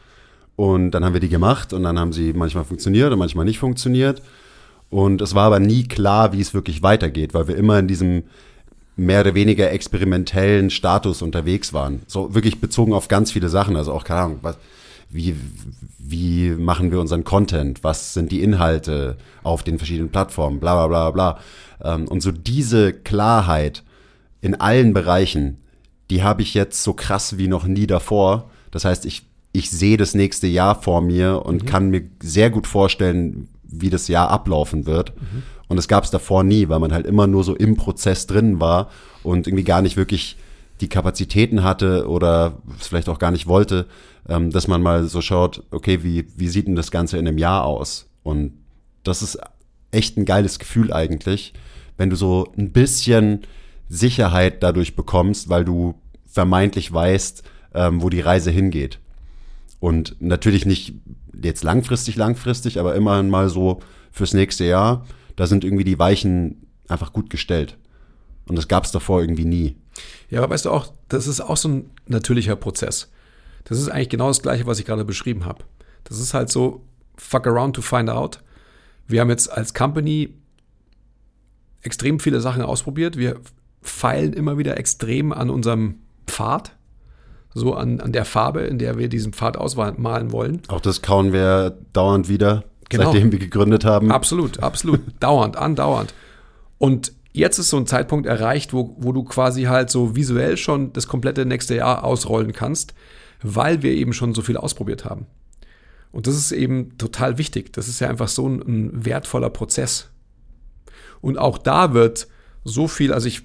und dann haben wir die gemacht und dann haben sie manchmal funktioniert und manchmal nicht funktioniert. Und es war aber nie klar, wie es wirklich weitergeht, weil wir immer in diesem mehr oder weniger experimentellen Status unterwegs waren. So wirklich bezogen auf ganz viele Sachen. Also auch, keine Ahnung, was, wie, wie machen wir unseren Content? Was sind die Inhalte auf den verschiedenen Plattformen? Bla, bla, bla, bla. Ähm, Und so diese Klarheit in allen Bereichen, die habe ich jetzt so krass wie noch nie davor. Das heißt, ich, ich sehe das nächste Jahr vor mir und kann mir sehr gut vorstellen, wie das Jahr ablaufen wird. Und das gab es davor nie, weil man halt immer nur so im Prozess drin war und irgendwie gar nicht wirklich die Kapazitäten hatte oder es vielleicht auch gar nicht wollte, ähm, dass man mal so schaut, okay, wie, wie sieht denn das Ganze in einem Jahr aus? Und das ist echt ein geiles Gefühl eigentlich, wenn du so ein bisschen Sicherheit dadurch bekommst, weil du vermeintlich weißt, ähm, wo die Reise hingeht. Und natürlich nicht jetzt langfristig, langfristig, aber immerhin mal so fürs nächste Jahr, da sind irgendwie die Weichen einfach gut gestellt. Und das gab es davor irgendwie nie. Ja, aber weißt du auch, das ist auch so ein natürlicher Prozess. Das ist eigentlich genau das Gleiche, was ich gerade beschrieben habe. Das ist halt so, fuck around to find out. Wir haben jetzt als Company extrem viele Sachen ausprobiert. Wir feilen immer wieder extrem an unserem Pfad, so an, an der Farbe, in der wir diesen Pfad ausmalen wollen. Auch das kauen wir dauernd wieder, genau. seitdem wir gegründet haben. Absolut, absolut. dauernd, andauernd. Und jetzt ist so ein Zeitpunkt erreicht, wo, wo du quasi halt so visuell schon das komplette nächste Jahr ausrollen kannst, weil wir eben schon so viel ausprobiert haben. Und das ist eben total wichtig. Das ist ja einfach so ein, ein wertvoller Prozess. Und auch da wird so viel, also ich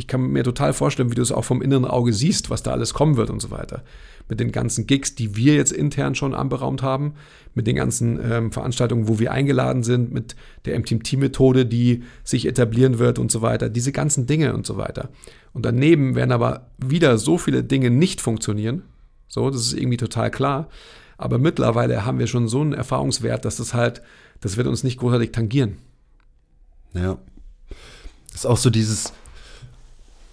ich kann mir total vorstellen, wie du es auch vom inneren Auge siehst, was da alles kommen wird und so weiter. Mit den ganzen Gigs, die wir jetzt intern schon anberaumt haben, mit den ganzen ähm, Veranstaltungen, wo wir eingeladen sind, mit der MTMT-Methode, die sich etablieren wird und so weiter. Diese ganzen Dinge und so weiter. Und daneben werden aber wieder so viele Dinge nicht funktionieren. So, das ist irgendwie total klar. Aber mittlerweile haben wir schon so einen Erfahrungswert, dass das halt, das wird uns nicht großartig tangieren. Ja. Das ist auch so dieses,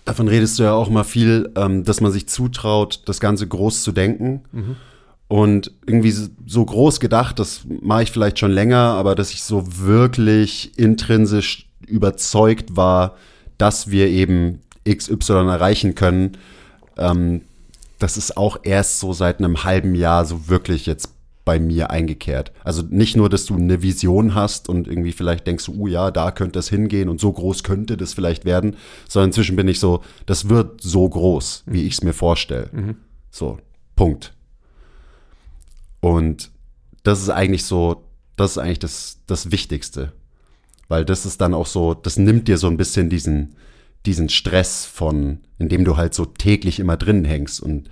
Davon redest du ja auch mal viel, ähm, dass man sich zutraut, das Ganze groß zu denken. Mhm. Und irgendwie so groß gedacht, das mache ich vielleicht schon länger, aber dass ich so wirklich intrinsisch überzeugt war, dass wir eben XY erreichen können, ähm, das ist auch erst so seit einem halben Jahr so wirklich jetzt bei mir eingekehrt. Also nicht nur, dass du eine Vision hast und irgendwie vielleicht denkst, oh ja, da könnte es hingehen und so groß könnte das vielleicht werden, sondern inzwischen bin ich so, das wird so groß, wie ich es mir vorstelle. Mhm. So, Punkt. Und das ist eigentlich so, das ist eigentlich das, das Wichtigste. Weil das ist dann auch so, das nimmt dir so ein bisschen diesen, diesen Stress von, in dem du halt so täglich immer drin hängst und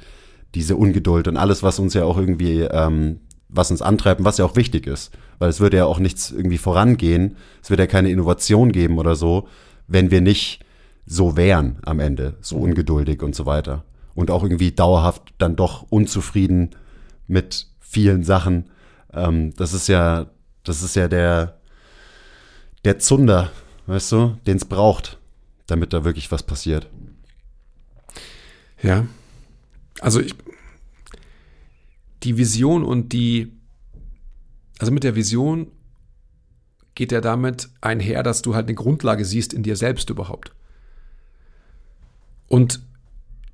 diese Ungeduld und alles, was uns ja auch irgendwie ähm, was uns antreibt und was ja auch wichtig ist. Weil es würde ja auch nichts irgendwie vorangehen, es würde ja keine Innovation geben oder so, wenn wir nicht so wären am Ende, so ungeduldig und so weiter. Und auch irgendwie dauerhaft dann doch unzufrieden mit vielen Sachen. Ähm, das ist ja, das ist ja der, der Zunder, weißt du, den es braucht, damit da wirklich was passiert. Ja. Also ich, die Vision und die, also mit der Vision geht ja damit einher, dass du halt eine Grundlage siehst in dir selbst überhaupt. Und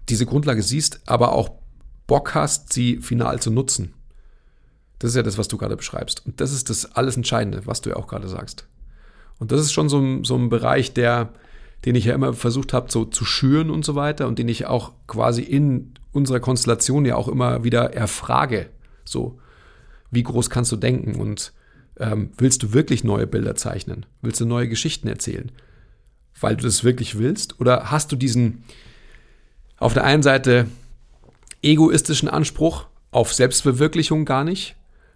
diese Grundlage siehst, aber auch Bock hast, sie final zu nutzen. Das ist ja das, was du gerade beschreibst. Und das ist das alles Entscheidende, was du ja auch gerade sagst. Und das ist schon so ein, so ein Bereich, der, den ich ja immer versucht habe, so zu schüren und so weiter und den ich auch quasi in unserer Konstellation ja auch immer wieder erfrage. So, wie groß kannst du denken und ähm, willst du wirklich neue Bilder zeichnen? Willst du neue Geschichten erzählen? Weil du das wirklich willst? Oder hast du diesen auf der einen Seite egoistischen Anspruch auf Selbstverwirklichung gar nicht,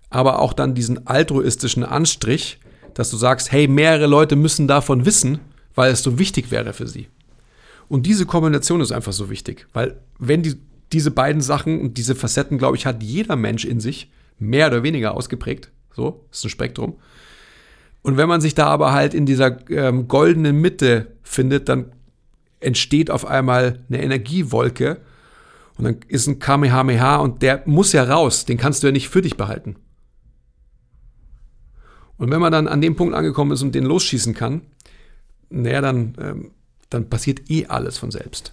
aber auch dann diesen altruistischen Anstrich, dass du sagst, hey, mehrere Leute müssen davon wissen, weil es so wichtig wäre für sie. Und diese Kombination ist einfach so wichtig, weil wenn die, diese beiden Sachen und diese Facetten, glaube ich, hat jeder Mensch in sich, mehr oder weniger ausgeprägt, so, ist ein Spektrum. Und wenn man sich da aber halt in dieser ähm, goldenen Mitte findet, dann entsteht auf einmal eine Energiewolke und dann ist ein Kamehameha und der muss ja raus, den kannst du ja nicht für dich behalten. Und wenn man dann an dem Punkt angekommen ist und den losschießen kann, naja, dann, ähm, dann passiert eh alles von selbst.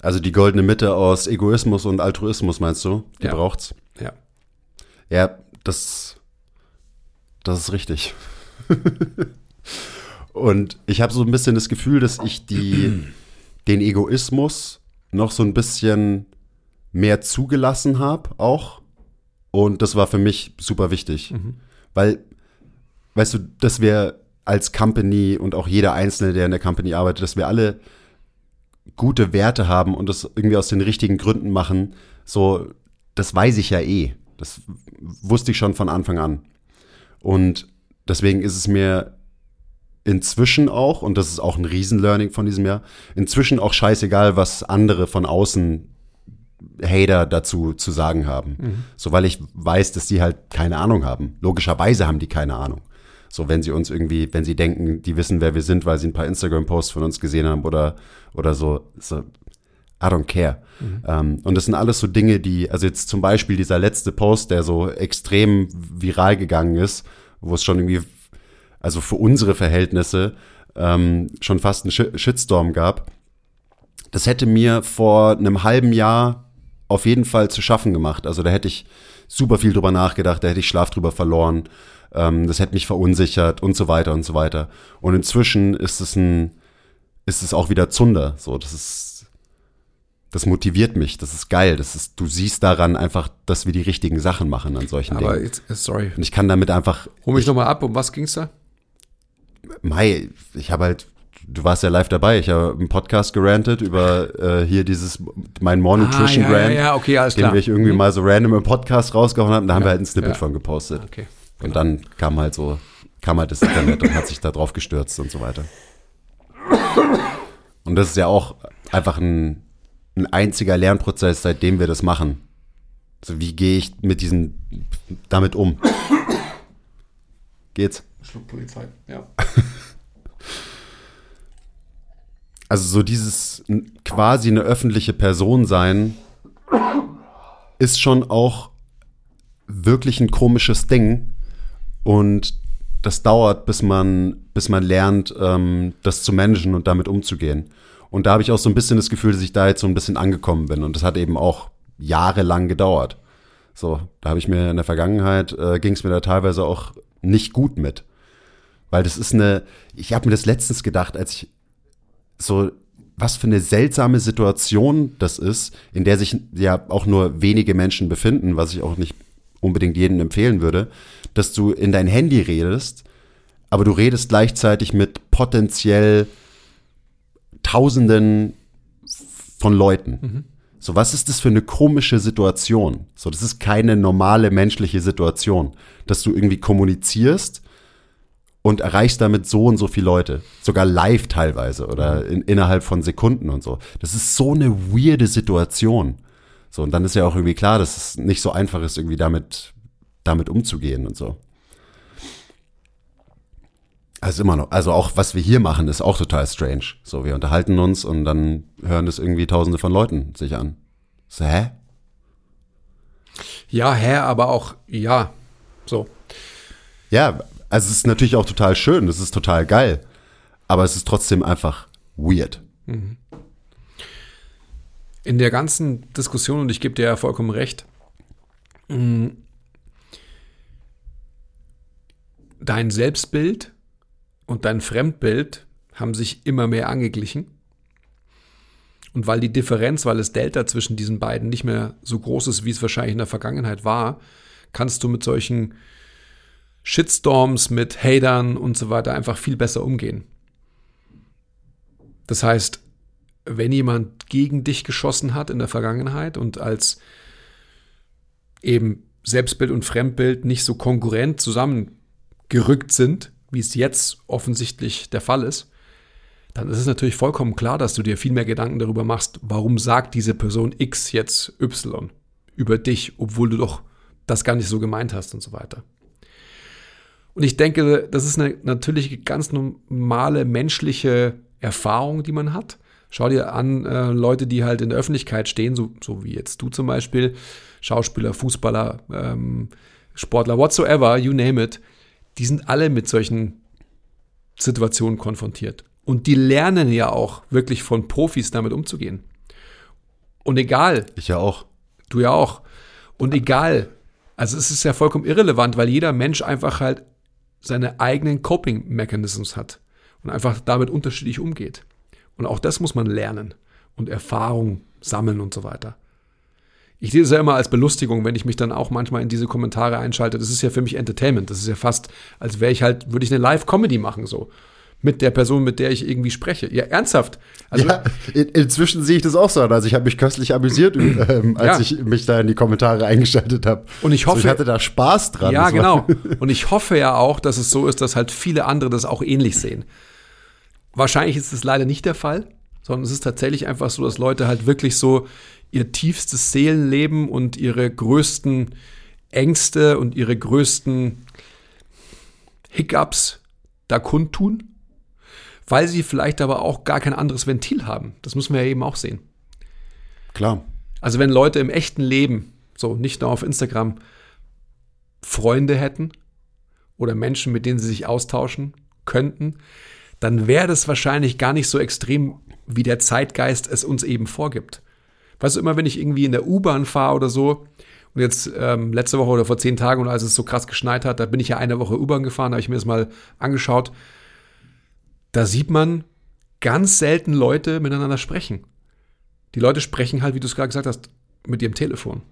Also die goldene Mitte aus Egoismus und Altruismus, meinst du? Die ja. braucht's? Ja. Ja, das, das ist richtig. und ich habe so ein bisschen das Gefühl, dass ich die, den Egoismus noch so ein bisschen mehr zugelassen habe, auch. Und das war für mich super wichtig. Mhm. Weil, weißt du, dass wir als Company und auch jeder Einzelne, der in der Company arbeitet, dass wir alle gute Werte haben und das irgendwie aus den richtigen Gründen machen, so, das weiß ich ja eh. Das wusste ich schon von Anfang an. Und deswegen ist es mir inzwischen auch, und das ist auch ein Riesenlearning von diesem Jahr, inzwischen auch scheißegal, was andere von außen Hater dazu zu sagen haben. Mhm. So, weil ich weiß, dass die halt keine Ahnung haben. Logischerweise haben die keine Ahnung. So, wenn sie uns irgendwie, wenn sie denken, die wissen, wer wir sind, weil sie ein paar Instagram-Posts von uns gesehen haben oder, oder so, so I don't care. Mhm. Ähm, und das sind alles so Dinge, die, also jetzt zum Beispiel dieser letzte Post, der so extrem viral gegangen ist, wo es schon irgendwie, also für unsere Verhältnisse, ähm, schon fast einen Shitstorm gab. Das hätte mir vor einem halben Jahr auf jeden Fall zu schaffen gemacht. Also da hätte ich super viel drüber nachgedacht, da hätte ich Schlaf drüber verloren, ähm, das hätte mich verunsichert und so weiter und so weiter. Und inzwischen ist es ein, ist es auch wieder Zunder. So, das ist, das motiviert mich, das ist geil. Das ist, du siehst daran einfach, dass wir die richtigen Sachen machen an solchen Aber Dingen. jetzt, sorry. Und ich kann damit einfach. Hol mich nochmal ab, um was ging's da? Mai, ich habe halt du warst ja live dabei. Ich habe einen Podcast gerantet über äh, hier dieses mein More Nutrition ah, ja, Brand, ja, ja, okay, alles den klar. wir irgendwie mhm. mal so random im Podcast rausgehauen haben. Da haben wir halt ein Snippet von gepostet. Okay. Und dann kam halt so, kam halt das Internet und hat sich da drauf gestürzt und so weiter. Und das ist ja auch einfach ein, ein einziger Lernprozess, seitdem wir das machen. Also wie gehe ich mit diesem, damit um? Geht's? Schluck Polizei, ja. Also so dieses quasi eine öffentliche Person sein, ist schon auch wirklich ein komisches Ding. Und das dauert, bis man, bis man lernt, ähm, das zu managen und damit umzugehen. Und da habe ich auch so ein bisschen das Gefühl, dass ich da jetzt so ein bisschen angekommen bin. Und das hat eben auch jahrelang gedauert. So, da habe ich mir in der Vergangenheit, äh, ging es mir da teilweise auch nicht gut mit. Weil das ist eine, ich habe mir das letztens gedacht, als ich so, was für eine seltsame Situation das ist, in der sich ja auch nur wenige Menschen befinden, was ich auch nicht unbedingt jedem empfehlen würde, dass du in dein Handy redest, aber du redest gleichzeitig mit potenziell Tausenden von Leuten. So, was ist das für eine komische Situation? So, das ist keine normale menschliche Situation, dass du irgendwie kommunizierst und erreichst damit so und so viele Leute. Sogar live teilweise oder in, innerhalb von Sekunden und so. Das ist so eine weirde Situation. So, und dann ist ja auch irgendwie klar, dass es nicht so einfach ist, irgendwie damit, damit umzugehen und so. Also immer noch, also auch was wir hier machen, ist auch total strange. So, wir unterhalten uns und dann hören das irgendwie tausende von Leuten sich an. So, hä? Ja, hä, aber auch, ja, so. Ja, also es ist natürlich auch total schön, es ist total geil, aber es ist trotzdem einfach weird. In der ganzen Diskussion, und ich gebe dir ja vollkommen recht, mh, dein Selbstbild und dein Fremdbild haben sich immer mehr angeglichen. Und weil die Differenz, weil das Delta zwischen diesen beiden nicht mehr so groß ist, wie es wahrscheinlich in der Vergangenheit war, kannst du mit solchen Shitstorms, mit Hatern und so weiter einfach viel besser umgehen. Das heißt, wenn jemand gegen dich geschossen hat in der Vergangenheit und als eben Selbstbild und Fremdbild nicht so konkurrent zusammengerückt sind, wie es jetzt offensichtlich der Fall ist, dann ist es natürlich vollkommen klar, dass du dir viel mehr Gedanken darüber machst, warum sagt diese Person X jetzt Y über dich, obwohl du doch das gar nicht so gemeint hast und so weiter. Und ich denke, das ist eine natürlich ganz normale menschliche Erfahrung, die man hat. Schau dir an, äh, Leute, die halt in der Öffentlichkeit stehen, so, so wie jetzt du zum Beispiel, Schauspieler, Fußballer, ähm, Sportler, whatsoever, you name it, die sind alle mit solchen Situationen konfrontiert. Und die lernen ja auch wirklich von Profis damit umzugehen. Und egal, Ich ja auch. Du ja auch. Und egal, also es ist ja vollkommen irrelevant, weil jeder Mensch einfach halt seine eigenen Coping-Mechanisms hat und einfach damit unterschiedlich umgeht. Und auch das muss man lernen und Erfahrung sammeln und so weiter. ich sehe es ja immer als Belustigung, wenn ich mich dann auch manchmal in diese Kommentare einschalte. Das ist ja für mich Entertainment. Das ist ja fast, als wäre ich halt, würde ich eine Live-Comedy machen, so. Mit der Person, mit der ich irgendwie spreche. Ja, ernsthaft. Also, ja, in, inzwischen sehe ich das auch so. Also ich habe mich köstlich amüsiert, ähm, als ja. ich mich da in die Kommentare eingeschaltet habe. Und ich hoffe, also ich hatte da Spaß dran. Ja, genau. Und ich hoffe ja auch, dass es so ist, dass halt viele andere das auch ähnlich sehen. Wahrscheinlich ist es leider nicht der Fall, sondern es ist tatsächlich einfach so, dass Leute halt wirklich so ihr tiefstes Seelenleben und ihre größten Ängste und ihre größten Hiccups da kundtun, weil sie vielleicht aber auch gar kein anderes Ventil haben. Das müssen wir ja eben auch sehen. Klar. Also wenn Leute im echten Leben, so nicht nur auf Instagram, Freunde hätten oder Menschen, mit denen sie sich austauschen könnten, dann wäre das wahrscheinlich gar nicht so extrem, wie der Zeitgeist es uns eben vorgibt. Weißt du, immer wenn ich irgendwie in der U-Bahn fahre oder so, und jetzt ähm, letzte Woche oder vor zehn Tagen und als es so krass geschneit hat, da bin ich ja eine Woche U-Bahn gefahren, habe ich mir das mal angeschaut. Da sieht man ganz selten Leute miteinander sprechen. Die Leute sprechen halt, wie du es gerade gesagt hast, mit ihrem Telefon.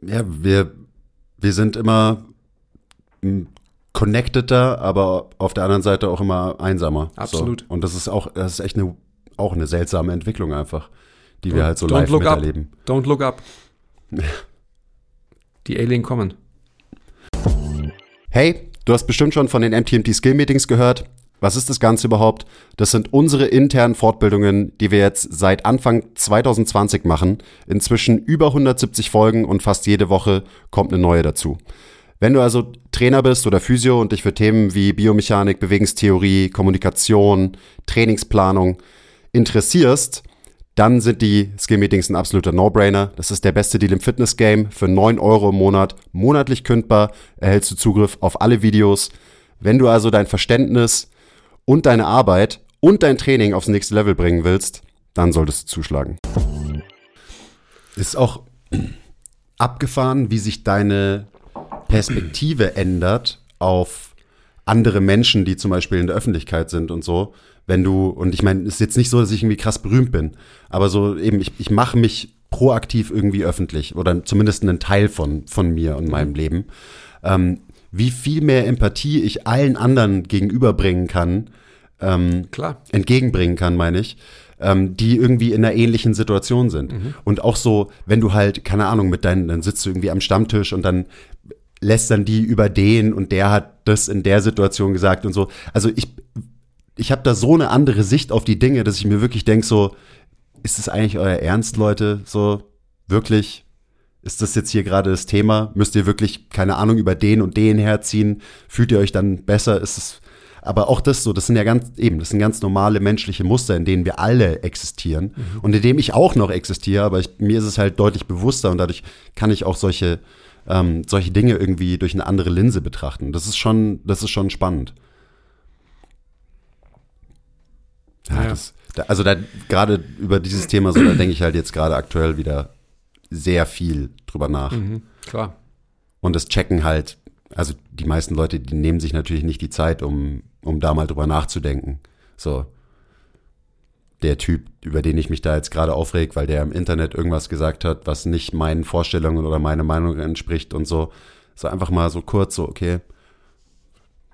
Ja, wir, wir sind immer connecteder, aber auf der anderen Seite auch immer einsamer. Absolut. So. Und das ist auch, das ist echt eine auch eine seltsame Entwicklung einfach, die wir halt so live miterleben. Up. Don't look up. die Alien kommen. Hey, du hast bestimmt schon von den MTMT Skill Meetings gehört. Was ist das Ganze überhaupt? Das sind unsere internen Fortbildungen, die wir jetzt seit Anfang 2020 machen. Inzwischen über 170 Folgen und fast jede Woche kommt eine neue dazu. Wenn du also Trainer bist oder Physio und dich für Themen wie Biomechanik, Bewegungstheorie, Kommunikation, Trainingsplanung, interessierst, dann sind die Skill-Meetings ein absoluter No-Brainer. Das ist der beste Deal im Fitness-Game. Für 9 Euro im Monat, monatlich kündbar, erhältst du Zugriff auf alle Videos. Wenn du also dein Verständnis und deine Arbeit und dein Training aufs nächste Level bringen willst, dann solltest du zuschlagen. Ist auch abgefahren, wie sich deine Perspektive ändert auf andere Menschen, die zum Beispiel in der Öffentlichkeit sind und so wenn du, und ich meine, es ist jetzt nicht so, dass ich irgendwie krass berühmt bin, aber so eben, ich, ich mache mich proaktiv irgendwie öffentlich oder zumindest einen Teil von, von mir und mhm. meinem Leben. Ähm, wie viel mehr Empathie ich allen anderen gegenüberbringen kann, ähm, Klar. entgegenbringen kann, meine ich, ähm, die irgendwie in einer ähnlichen Situation sind. Mhm. Und auch so, wenn du halt, keine Ahnung, mit deinen, dann sitzt du irgendwie am Stammtisch und dann lässt dann die über den und der hat das in der Situation gesagt und so. Also ich ich habe da so eine andere Sicht auf die Dinge, dass ich mir wirklich denke, so, ist es eigentlich euer Ernst, Leute? So, wirklich? Ist das jetzt hier gerade das Thema? Müsst ihr wirklich, keine Ahnung, über den und den herziehen? Fühlt ihr euch dann besser? Ist es, aber auch das so, das sind ja ganz, eben, das sind ganz normale menschliche Muster, in denen wir alle existieren mhm. und in dem ich auch noch existiere, aber ich, mir ist es halt deutlich bewusster und dadurch kann ich auch solche, ähm, solche Dinge irgendwie durch eine andere Linse betrachten. Das ist schon, das ist schon spannend. Ja, ja. Das, da, also da gerade über dieses Thema so, da denke ich halt jetzt gerade aktuell wieder sehr viel drüber nach. Mhm, klar. Und das checken halt, also die meisten Leute, die nehmen sich natürlich nicht die Zeit, um, um da mal drüber nachzudenken. So, der Typ, über den ich mich da jetzt gerade aufreg, weil der im Internet irgendwas gesagt hat, was nicht meinen Vorstellungen oder meiner Meinung entspricht und so. So einfach mal so kurz, so, okay,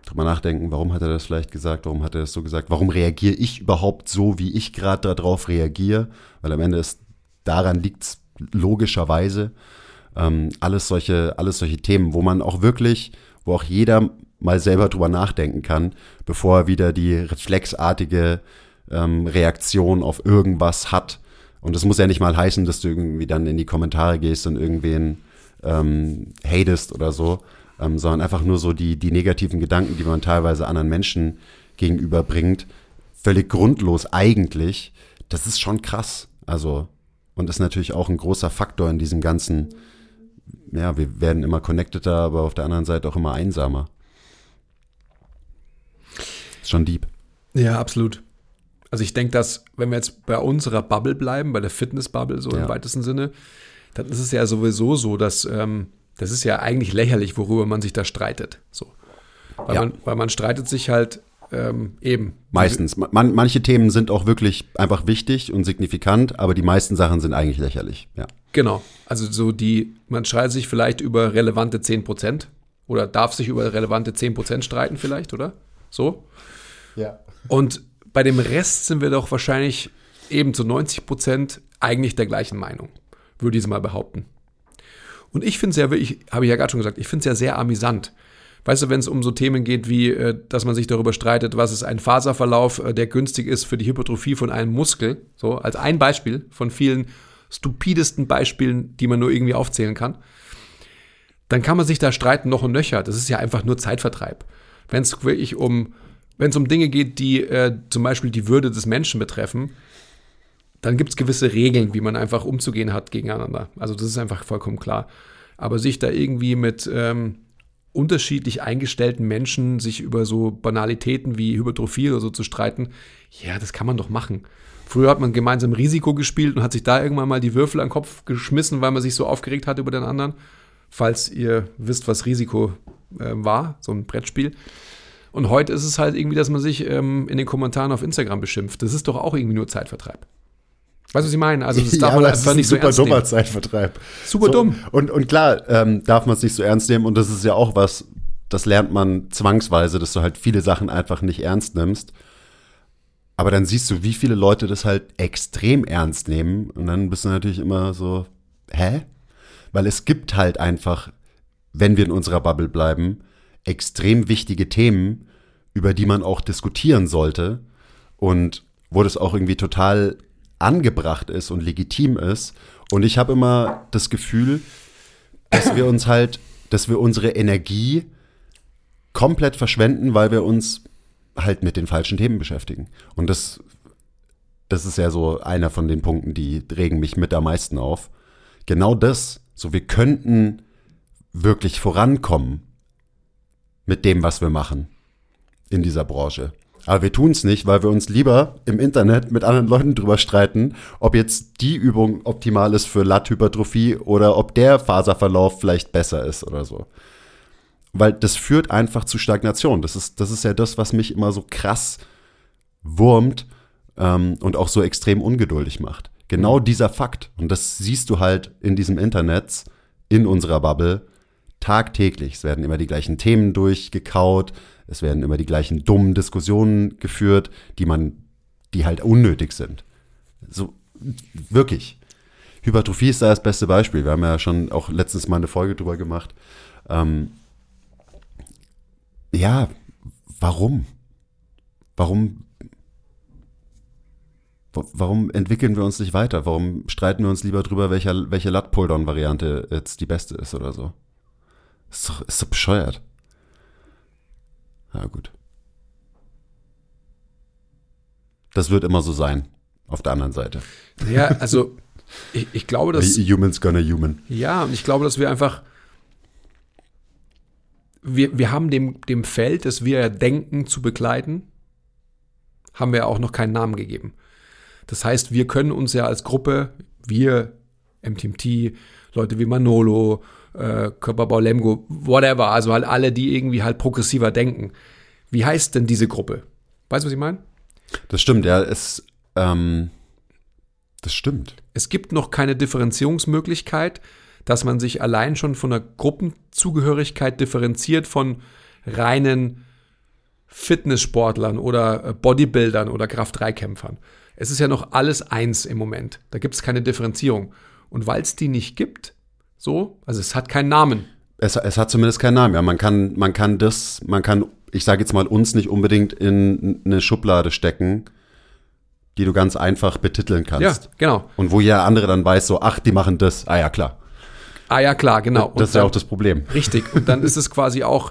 drüber nachdenken, warum hat er das vielleicht gesagt, warum hat er das so gesagt, warum reagiere ich überhaupt so, wie ich gerade darauf reagiere, weil am Ende ist, daran liegt logischerweise. Ähm, alles solche, alles solche Themen, wo man auch wirklich, wo auch jeder mal selber drüber nachdenken kann, bevor er wieder die reflexartige ähm, Reaktion auf irgendwas hat. Und das muss ja nicht mal heißen, dass du irgendwie dann in die Kommentare gehst und irgendwen ähm, hatest oder so, ähm, sondern einfach nur so die, die negativen Gedanken, die man teilweise anderen Menschen gegenüberbringt, völlig grundlos eigentlich, das ist schon krass. Also, und ist natürlich auch ein großer Faktor in diesem ganzen, ja, wir werden immer connecteder, aber auf der anderen Seite auch immer einsamer. Ist schon deep. Ja, absolut. Also ich denke, dass, wenn wir jetzt bei unserer Bubble bleiben, bei der Fitness-Bubble so ja. im weitesten Sinne, dann ist es ja sowieso so, dass ähm, das ist ja eigentlich lächerlich, worüber man sich da streitet. So. Weil, ja. man, weil man streitet sich halt ähm, eben. Meistens. Man, manche Themen sind auch wirklich einfach wichtig und signifikant, aber die meisten Sachen sind eigentlich lächerlich. Ja. Genau. Also so die, man streitet sich vielleicht über relevante 10 Prozent oder darf sich über relevante 10 Prozent streiten vielleicht, oder? So. Ja. Und bei dem Rest sind wir doch wahrscheinlich eben zu 90 Prozent eigentlich der gleichen Meinung, würde ich mal behaupten. Und ich finde es ja wirklich, habe ich ja gerade schon gesagt, ich finde es ja sehr amüsant. Weißt du, wenn es um so Themen geht wie, äh, dass man sich darüber streitet, was ist ein Faserverlauf, äh, der günstig ist für die Hypertrophie von einem Muskel, so als ein Beispiel von vielen stupidesten Beispielen, die man nur irgendwie aufzählen kann, dann kann man sich da streiten noch und nöcher. Das ist ja einfach nur Zeitvertreib. Wenn es wirklich um, wenn es um Dinge geht, die äh, zum Beispiel die Würde des Menschen betreffen, dann gibt es gewisse Regeln, wie man einfach umzugehen hat gegeneinander. Also das ist einfach vollkommen klar. Aber sich da irgendwie mit ähm, unterschiedlich eingestellten Menschen sich über so Banalitäten wie Hypertrophie oder so zu streiten, ja, das kann man doch machen. Früher hat man gemeinsam Risiko gespielt und hat sich da irgendwann mal die Würfel an den Kopf geschmissen, weil man sich so aufgeregt hat über den anderen. Falls ihr wisst, was Risiko äh, war, so ein Brettspiel. Und heute ist es halt irgendwie, dass man sich ähm, in den Kommentaren auf Instagram beschimpft. Das ist doch auch irgendwie nur Zeitvertreib. Weißt du, was ich meine? Also das darf ja, man einfach ist nicht so ernst nehmen. Super dummer Zeitvertreib. Super so, dumm. Und, und klar ähm, darf man es nicht so ernst nehmen und das ist ja auch was, das lernt man zwangsweise, dass du halt viele Sachen einfach nicht ernst nimmst. Aber dann siehst du, wie viele Leute das halt extrem ernst nehmen und dann bist du natürlich immer so, hä? Weil es gibt halt einfach, wenn wir in unserer Bubble bleiben, extrem wichtige Themen, über die man auch diskutieren sollte und wo das auch irgendwie total angebracht ist und legitim ist. Und ich habe immer das Gefühl, dass wir uns halt, dass wir unsere Energie komplett verschwenden, weil wir uns halt mit den falschen Themen beschäftigen. Und das, das ist ja so einer von den Punkten, die regen mich mit am meisten auf. Genau das, so wir könnten wirklich vorankommen mit dem, was wir machen in dieser Branche. Aber wir tun es nicht, weil wir uns lieber im Internet mit anderen Leuten drüber streiten, ob jetzt die Übung optimal ist für Latthypertrophie oder ob der Faserverlauf vielleicht besser ist oder so. Weil das führt einfach zu Stagnation. Das ist, das ist ja das, was mich immer so krass wurmt ähm, und auch so extrem ungeduldig macht. Genau mhm. dieser Fakt. Und das siehst du halt in diesem Internet, in unserer Bubble, tagtäglich. Es werden immer die gleichen Themen durchgekaut es werden immer die gleichen dummen Diskussionen geführt, die man, die halt unnötig sind. So, wirklich. Hypertrophie ist da das beste Beispiel. Wir haben ja schon auch letztens mal eine Folge drüber gemacht. Ähm, ja, warum? Warum? Warum entwickeln wir uns nicht weiter? Warum streiten wir uns lieber drüber, welche, welche Lat-Pull-Down-Variante jetzt die beste ist oder so? Ist doch, ist doch bescheuert. Ja, gut. Das wird immer so sein, auf der anderen Seite. Ja, also ich, ich glaube, dass. Humans gonna human. Ja, und ich glaube, dass wir einfach. Wir, wir haben dem, dem Feld, das wir denken zu begleiten, haben wir auch noch keinen Namen gegeben. Das heißt, wir können uns ja als Gruppe, wir, MTMT, Leute wie Manolo, äh, Körperbau Lemgo, whatever, also halt alle, die irgendwie halt progressiver denken. Wie heißt denn diese Gruppe? Weißt du, was ich meine? Das stimmt, ja, es, ähm, das stimmt. Es gibt noch keine Differenzierungsmöglichkeit, dass man sich allein schon von der Gruppenzugehörigkeit differenziert von reinen Fitnesssportlern oder äh, Bodybuildern oder Kraft-3-Kämpfern. Es ist ja noch alles eins im Moment. Da gibt es keine Differenzierung. Und weil es die nicht gibt, so, also es hat keinen Namen. Es, es hat zumindest keinen Namen. Ja, man kann, man kann das, man kann, ich sage jetzt mal, uns nicht unbedingt in eine Schublade stecken, die du ganz einfach betiteln kannst. Ja, genau. Und wo ja andere dann weiß, so, ach, die machen das. Ah ja, klar. Ah ja, klar, genau. Und das ist ja auch das Problem. Richtig. Und dann ist es quasi auch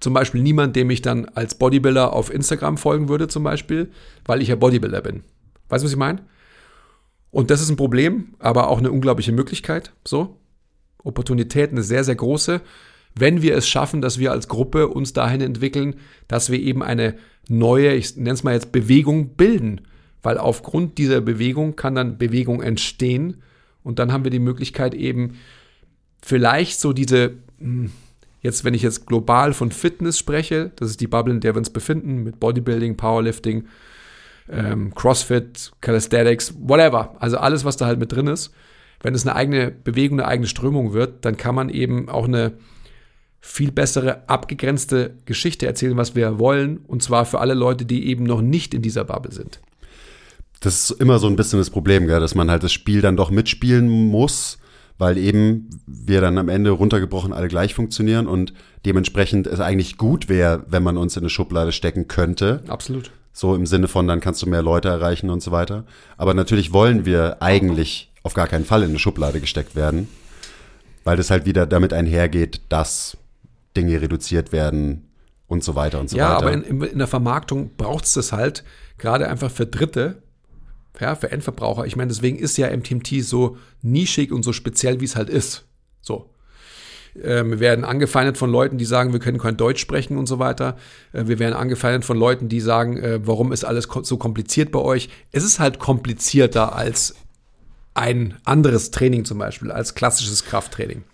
zum Beispiel niemand, dem ich dann als Bodybuilder auf Instagram folgen würde, zum Beispiel, weil ich ja Bodybuilder bin. Weißt du, was ich meine? Und das ist ein Problem, aber auch eine unglaubliche Möglichkeit. So. Opportunität eine sehr, sehr große, wenn wir es schaffen, dass wir als Gruppe uns dahin entwickeln, dass wir eben eine neue, ich nenne es mal jetzt Bewegung bilden. Weil aufgrund dieser Bewegung kann dann Bewegung entstehen und dann haben wir die Möglichkeit eben vielleicht so diese, hm, Jetzt, wenn ich jetzt global von Fitness spreche, das ist die Bubble, in der wir uns befinden, mit Bodybuilding, Powerlifting, ähm, CrossFit, Calisthenics, whatever. Also alles, was da halt mit drin ist. Wenn es eine eigene Bewegung, eine eigene Strömung wird, dann kann man eben auch eine viel bessere, abgegrenzte Geschichte erzählen, was wir wollen. Und zwar für alle Leute, die eben noch nicht in dieser Bubble sind. Das ist immer so ein bisschen das Problem, gell? dass man halt das Spiel dann doch mitspielen muss weil eben wir dann am Ende runtergebrochen alle gleich funktionieren und dementsprechend es eigentlich gut wäre, wenn man uns in eine Schublade stecken könnte. Absolut. So im Sinne von, dann kannst du mehr Leute erreichen und so weiter. Aber natürlich wollen wir eigentlich auf gar keinen Fall in eine Schublade gesteckt werden, weil das halt wieder damit einhergeht, dass Dinge reduziert werden und so weiter und so ja, weiter. Ja, aber in, in, der Vermarktung braucht es das halt, gerade einfach für Dritte, ja, für Endverbraucher. Ich meine, deswegen ist ja MTMT so nischig und so speziell, wie es halt ist. So. Ähm, wir werden angefeindet von Leuten, die sagen, wir können kein Deutsch sprechen und so weiter. Äh, wir werden angefeindet von Leuten, die sagen, äh, warum ist alles so kompliziert bei euch? Es ist halt komplizierter als ein anderes Training zum Beispiel, als klassisches Krafttraining.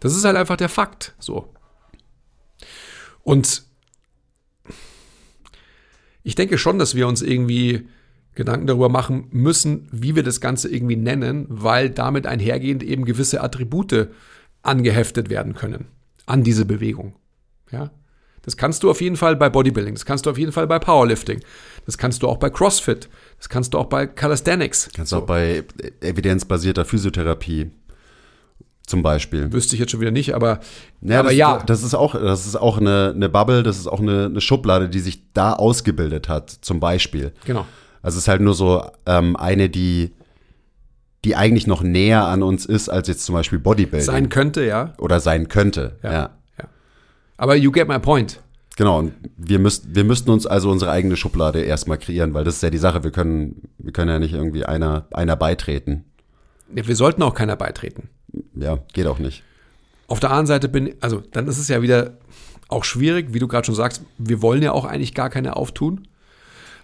Das ist halt einfach der Fakt. So. Und ich denke schon, dass wir uns irgendwie Gedanken darüber machen müssen, wie wir das Ganze irgendwie nennen, weil damit einhergehend eben gewisse Attribute angeheftet werden können an diese Bewegung. Ja? Das kannst du auf jeden Fall bei Bodybuilding, das kannst du auf jeden Fall bei Powerlifting, das kannst du auch bei CrossFit, das kannst du auch bei Calisthenics. Kannst du so. auch bei evidenzbasierter Physiotherapie zum Beispiel. Wüsste ich jetzt schon wieder nicht, aber ja. Aber das, ja. das ist auch, das ist auch eine, eine Bubble, das ist auch eine, eine Schublade, die sich da ausgebildet hat, zum Beispiel. Genau. Also es ist halt nur so ähm, eine, die, die eigentlich noch näher an uns ist, als jetzt zum Beispiel Bodybuilding. Sein könnte, ja. Oder sein könnte, ja. ja. Aber you get my point. Genau, und wir, müsst, wir müssten uns also unsere eigene Schublade erstmal kreieren, weil das ist ja die Sache, wir können, wir können ja nicht irgendwie einer, einer beitreten. Ja, wir sollten auch keiner beitreten. Ja, geht auch nicht. Auf der anderen Seite bin, also dann ist es ja wieder auch schwierig, wie du gerade schon sagst, wir wollen ja auch eigentlich gar keine auftun.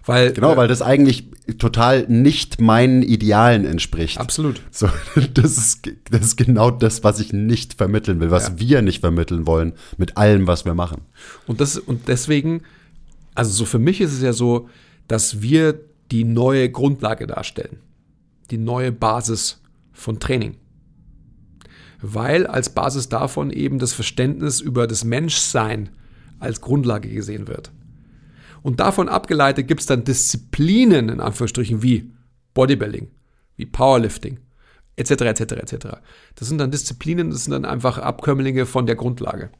Weil, genau, äh, weil das eigentlich total nicht meinen Idealen entspricht. Absolut. So, das, ist, das ist genau das, was ich nicht vermitteln will, was ja. wir nicht vermitteln wollen mit allem, was wir machen. Und, das, und deswegen, also so für mich ist es ja so, dass wir die neue Grundlage darstellen. Die neue Basis von Training. Weil als Basis davon eben das Verständnis über das Menschsein als Grundlage gesehen wird. Und davon abgeleitet gibt es dann Disziplinen, in Anführungsstrichen, wie Bodybuilding, wie Powerlifting, etc., etc., etc. Das sind dann Disziplinen, das sind dann einfach Abkömmlinge von der Grundlage.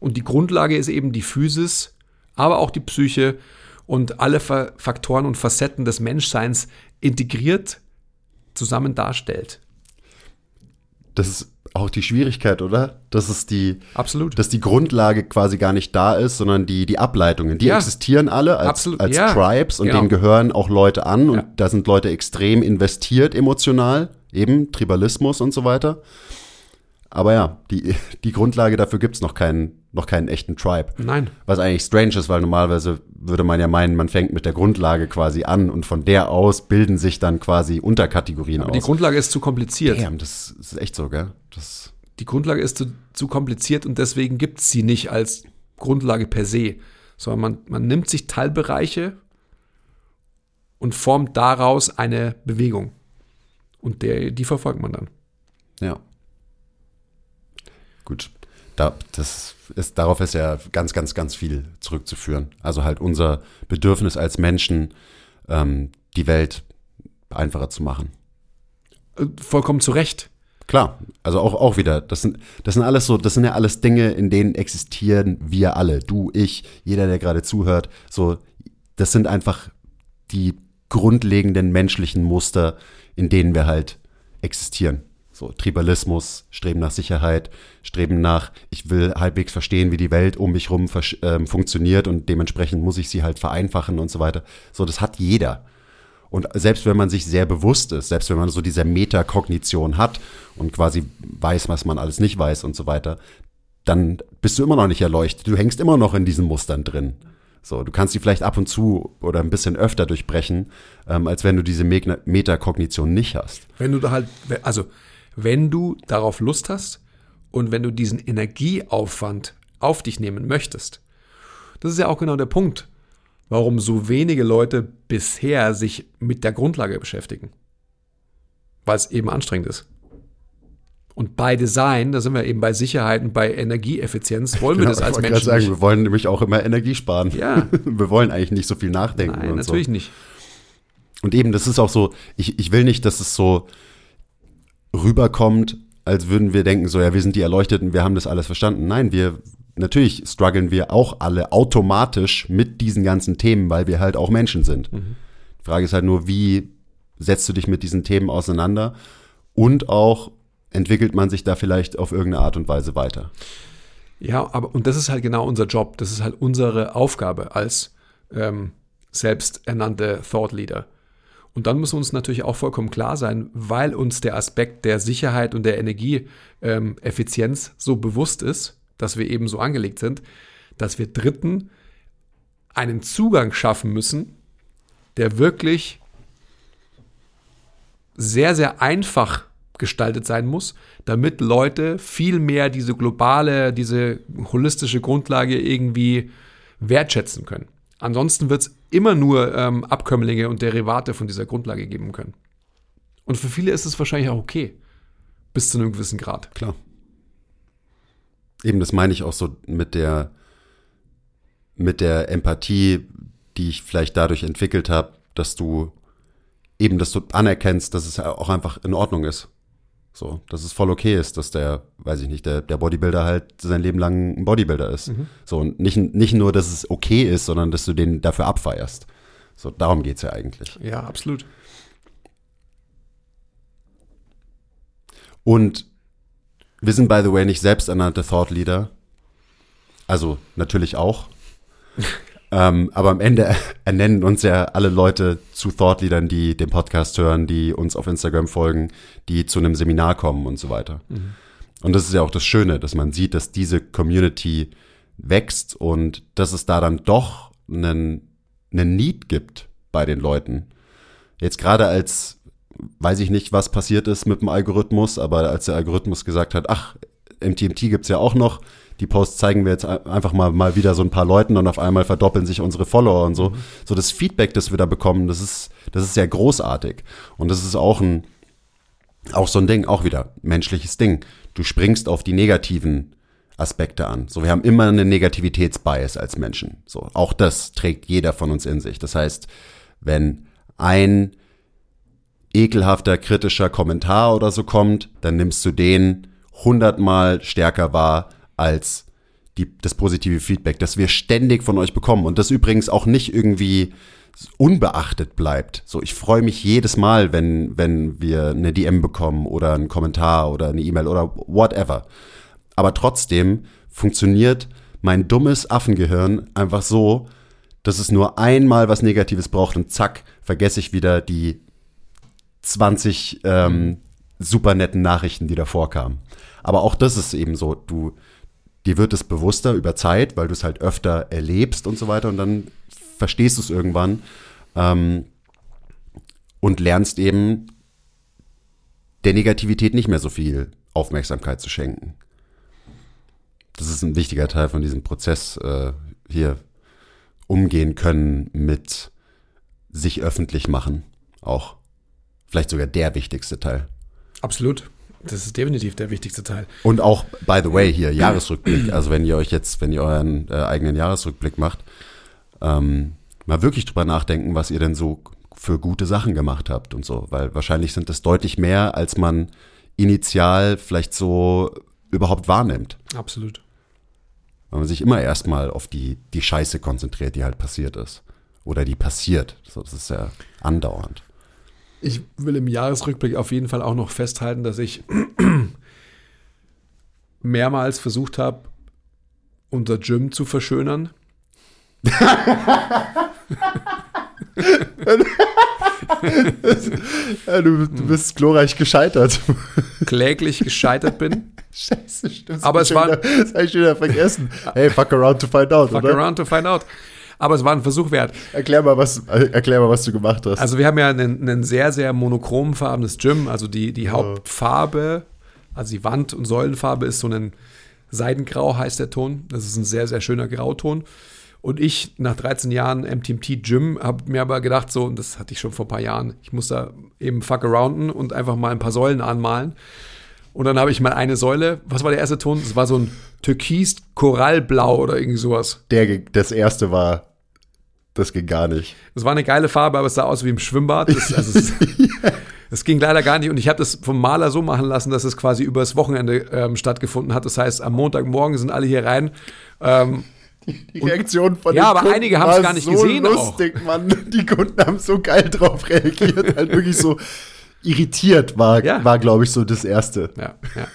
Und die Grundlage ist eben die Physis, aber auch die Psyche und alle Faktoren und Facetten des Menschseins integriert zusammen darstellt. Das ist auch die Schwierigkeit, oder? Dass es die, Absolut. dass die Grundlage quasi gar nicht da ist, sondern die, die Ableitungen. Die ja. existieren alle als, als ja. Tribes und genau. denen gehören auch Leute an und ja. da sind Leute extrem investiert emotional, eben Tribalismus und so weiter. Aber ja, die, die Grundlage dafür gibt es noch keinen, noch keinen echten Tribe. Nein. Was eigentlich strange ist, weil normalerweise würde man ja meinen, man fängt mit der Grundlage quasi an und von der aus bilden sich dann quasi Unterkategorien Aber aus. Die Grundlage ist zu kompliziert. Damn, das ist echt so, gell? Das die Grundlage ist zu, zu kompliziert und deswegen gibt es sie nicht als Grundlage per se, sondern man, man nimmt sich Teilbereiche und formt daraus eine Bewegung. Und der, die verfolgt man dann. Ja. Gut, da, das ist, darauf ist ja ganz, ganz, ganz viel zurückzuführen. Also halt unser Bedürfnis als Menschen, ähm, die Welt einfacher zu machen. Äh, vollkommen zu Recht. Klar, also auch, auch wieder, das sind, das sind alles so, das sind ja alles Dinge, in denen existieren wir alle. Du, ich, jeder, der gerade zuhört. So, das sind einfach die grundlegenden menschlichen Muster, in denen wir halt existieren. So Tribalismus, Streben nach Sicherheit, Streben nach, ich will halbwegs verstehen, wie die Welt um mich rum äh, funktioniert und dementsprechend muss ich sie halt vereinfachen und so weiter. So, das hat jeder. Und selbst wenn man sich sehr bewusst ist, selbst wenn man so diese Metakognition hat und quasi weiß, was man alles nicht weiß und so weiter, dann bist du immer noch nicht erleuchtet. Du hängst immer noch in diesen Mustern drin. So, du kannst die vielleicht ab und zu oder ein bisschen öfter durchbrechen, ähm, als wenn du diese Metakognition nicht hast. Wenn du da halt, also wenn du darauf Lust hast und wenn du diesen Energieaufwand auf dich nehmen möchtest. Das ist ja auch genau der Punkt, warum so wenige Leute bisher sich mit der Grundlage beschäftigen. Weil es eben anstrengend ist. Und bei Design, da sind wir eben bei Sicherheit und bei Energieeffizienz, wollen wir Genau, das als ich Menschen gerade sagen, nicht. wir wollen nämlich auch immer Energie sparen. Ja. Wir wollen eigentlich nicht so viel nachdenken. Nein, und natürlich so. nicht. Und eben, das ist auch so, ich, ich will nicht, dass es so rüberkommt, als würden wir denken, so, ja, wir sind die Erleuchteten, wir haben das alles verstanden. Nein, wir, natürlich strugglen wir auch alle automatisch mit diesen ganzen Themen, weil wir halt auch Menschen sind. Mhm. Die Frage ist halt nur, wie setzt du dich mit diesen Themen auseinander und auch entwickelt man sich da vielleicht auf irgendeine Art und Weise weiter. Ja, aber und das ist halt genau unser Job. Das ist halt unsere Aufgabe als ähm, selbsternannte Thought Leader. Und dann muss uns natürlich auch vollkommen klar sein, weil uns der Aspekt der Sicherheit und der Energieeffizienz ähm, so bewusst ist, dass wir eben so angelegt sind, dass wir Dritten einen Zugang schaffen müssen, der wirklich sehr, sehr einfach gestaltet sein muss, damit Leute viel mehr diese globale, diese holistische Grundlage irgendwie wertschätzen können. Ansonsten wird es immer nur ähm, Abkömmlinge und Derivate von dieser Grundlage geben können. Und für viele ist es wahrscheinlich auch okay, bis zu einem gewissen Grad. Klar. Eben, das meine ich auch so mit der, mit der Empathie, die ich vielleicht dadurch entwickelt habe, dass du eben, dass du anerkennst, dass es auch einfach in Ordnung ist. So, dass es voll okay ist, dass der, weiß ich nicht, der, der Bodybuilder halt sein Leben lang ein Bodybuilder ist. So, und nicht, nicht nur, dass es okay ist, sondern dass du den dafür abfeierst. So, darum geht's ja eigentlich. Ja, absolut. Und wir sind, by the way, nicht selbsternannte Thought Leader. Also natürlich auch. ähm, aber am Ende ernennen uns ja alle Leute zu Thought Leadern, die den Podcast hören, die uns auf Instagram folgen, die zu einem Seminar kommen und so weiter. Und das ist ja auch das Schöne, dass man sieht, dass diese Community wächst und dass es da dann doch einen, einen Need gibt bei den Leuten. Jetzt gerade als weiß ich nicht, was passiert ist mit dem Algorithmus, aber als der Algorithmus gesagt hat, ach, im TMT gibt's ja auch noch, die Posts zeigen wir jetzt einfach mal, mal wieder so ein paar Leuten und auf einmal verdoppeln sich unsere Follower und so. So das Feedback, das wir da bekommen, das ist, das ist sehr großartig. Und das ist auch ein, auch so ein Ding, auch wieder menschliches Ding. Du springst auf die negativen Aspekte an. So, wir haben immer einen Negativitätsbias als Menschen. So, auch das trägt jeder von uns in sich. Das heißt, wenn ein ekelhafter, kritischer Kommentar oder so kommt, dann nimmst du den hundertmal stärker wahr als die, das positive Feedback, das wir ständig von euch bekommen. Und das übrigens auch nicht irgendwie unbeachtet bleibt. So, ich freue mich jedes Mal, wenn, wenn wir eine DM bekommen oder einen Kommentar oder eine E-Mail oder whatever. Aber trotzdem funktioniert mein dummes Affengehirn einfach so, dass es nur einmal was Negatives braucht und zack, vergesse ich wieder die 20 ähm, super netten Nachrichten, die davor kamen. Aber auch das ist eben so, du, dir wird es bewusster über Zeit, weil du es halt öfter erlebst und so weiter und dann verstehst du es irgendwann ähm, und lernst eben der Negativität nicht mehr so viel Aufmerksamkeit zu schenken. Das ist ein wichtiger Teil von diesem Prozess äh, hier umgehen können mit sich öffentlich machen auch. Vielleicht sogar der wichtigste Teil. Absolut. Das ist definitiv der wichtigste Teil. Und auch, by the way, hier Jahresrückblick. Also wenn ihr euch jetzt, wenn ihr euren äh, eigenen Jahresrückblick macht, ähm, mal wirklich drüber nachdenken, was ihr denn so für gute Sachen gemacht habt und so. Weil wahrscheinlich sind das deutlich mehr, als man initial vielleicht so überhaupt wahrnimmt. Absolut. Weil man sich immer erstmal auf die, die Scheiße konzentriert, die halt passiert ist. Oder die passiert. So, das ist ja andauernd. Ich will im Jahresrückblick auf jeden Fall auch noch festhalten, dass ich mehrmals versucht habe, unser Gym zu verschönern. Du, du bist glorreich gescheitert. Kläglich gescheitert bin. Scheiße, stimmt. Aber es war- Das habe ich wieder vergessen. Hey, fuck around to find out, Fuck oder? around to find out. Aber es war ein Versuch wert. Erklär mal, was, erklär mal, was du gemacht hast. Also wir haben ja einen sehr, sehr monochromenfarbenes Gym. Also die, die Hauptfarbe, also die Wand- und Säulenfarbe ist so ein Seidengrau heißt der Ton. Das ist ein sehr, sehr schöner Grauton. Und ich, nach 13 Jahren MTMT Gym, habe mir aber gedacht, so, und das hatte ich schon vor ein paar Jahren, ich muss da eben fuck arounden und einfach mal ein paar Säulen anmalen. Und dann habe ich mal eine Säule, was war der erste Ton? Das war so ein Türkis-Korallblau oder irgendwie sowas. Der, das erste war, das ging gar nicht. Das war eine geile Farbe, aber es sah aus wie im Schwimmbad. Das, also es, das ging leider gar nicht. Und ich habe das vom Maler so machen lassen, dass es quasi übers Wochenende ähm, stattgefunden hat. Das heißt, am Montagmorgen sind alle hier rein. Ähm, die Reaktion von ja, den aber Kunden einige haben es gar nicht so gesehen auch. lustig, Mann. Die Kunden haben so geil drauf reagiert. halt wirklich so irritiert war, Ja. war glaube ich, so das Erste. Ja, ja.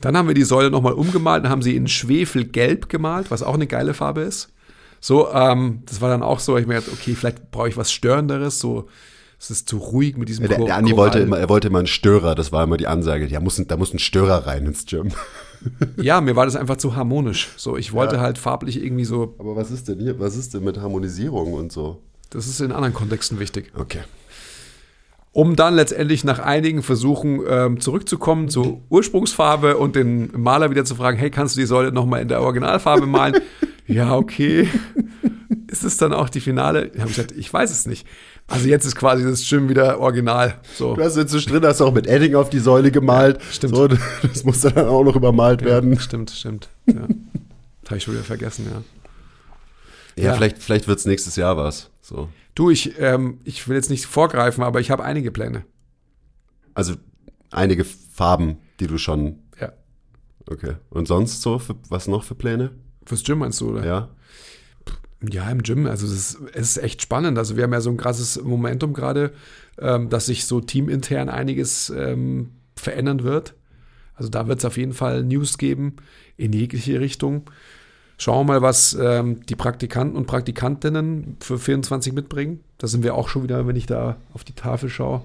Dann haben wir die Säule nochmal umgemalt und haben sie in Schwefelgelb gemalt, was auch eine geile Farbe ist. So, ähm, das war dann auch so, ich mir gedacht, okay, vielleicht brauche ich was Störenderes, so, es ist zu ruhig mit diesem Der, Chor- der Andi Choral. wollte immer, er wollte immer einen Störer, das war immer die Ansage. Ja, muss, da muss ein Störer rein ins Gym. Ja, mir war das einfach zu harmonisch. So, ich wollte Ja. halt farblich irgendwie so, Aber was ist denn hier? Was ist denn mit Harmonisierung und so? das ist in anderen Kontexten wichtig. Okay. Um dann letztendlich nach einigen Versuchen ähm, zurückzukommen zur Ursprungsfarbe und den Maler wieder zu fragen, hey, kannst du die Säule nochmal in der Originalfarbe malen? ja, okay. Ist es dann auch die Finale? Ich habe gesagt, ich weiß es nicht. Also jetzt ist quasi das Gym wieder original. So. Du hast jetzt drin, hast auch mit Edding auf die Säule gemalt. stimmt. So, das musste dann auch noch übermalt werden. Stimmt, stimmt. Ja. Habe ich schon wieder vergessen, ja. Ja, Ja. vielleicht, vielleicht wird es nächstes Jahr was. So. Du, ich, ähm, ich will jetzt nicht vorgreifen, aber ich habe einige Pläne. Also einige Farben, die du schon. Ja. Okay. Und sonst so? Für, was noch für Pläne? Fürs Gym meinst du, oder? Ja. Ja, im Gym. Also es ist, es ist echt spannend. Also wir haben ja so ein krasses Momentum gerade, ähm, dass sich so teamintern einiges ähm, verändern wird. Also da wird es auf jeden Fall News geben in jegliche Richtung. Schauen wir mal, was ähm, die Praktikanten und Praktikantinnen für 24 mitbringen. Da sind wir auch schon wieder, wenn ich da auf die Tafel schaue.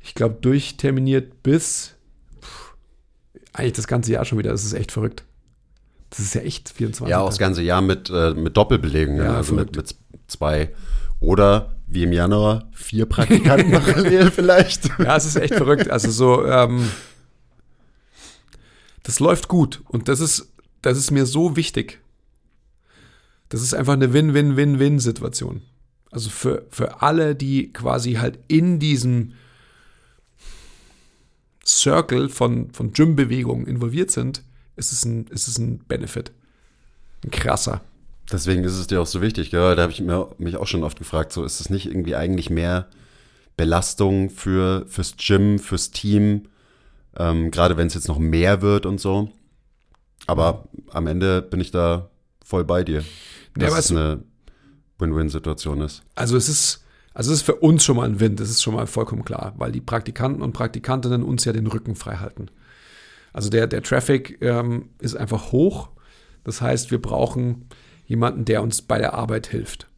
Ich glaube, durchterminiert bis pff, eigentlich das ganze Jahr schon wieder. Das ist echt verrückt. Das ist ja echt 24. Ja, auch das ganze Jahr mit, äh, mit Doppelbelegen. Ja, also mit, mit zwei. Oder wie im Januar vier Praktikanten parallel vielleicht. Ja, es ist echt verrückt. Also so, ähm, das läuft gut und das ist, das ist mir so wichtig. Das ist einfach eine Win-Win-Win-Win-Situation. Also für, für alle, die quasi halt in diesem Circle von, von Gym-Bewegungen involviert sind, ist es ein, ist es ein Benefit. Ein krasser. Deswegen ist es dir auch so wichtig. Gell? Da habe ich mir, mich auch schon oft gefragt, so ist es nicht irgendwie eigentlich mehr Belastung für, fürs Gym, fürs Team, ähm, gerade wenn es jetzt noch mehr wird und so. Aber am Ende bin ich da voll bei dir, Ja, dass weißt es eine Win-Win-Situation ist. Also es ist, also es ist für uns schon mal ein Win, das ist schon mal vollkommen klar, weil die Praktikanten und Praktikantinnen uns ja den Rücken frei halten. Also der, der Traffic ähm, ist einfach hoch. Das heißt, wir brauchen jemanden, der uns bei der Arbeit hilft.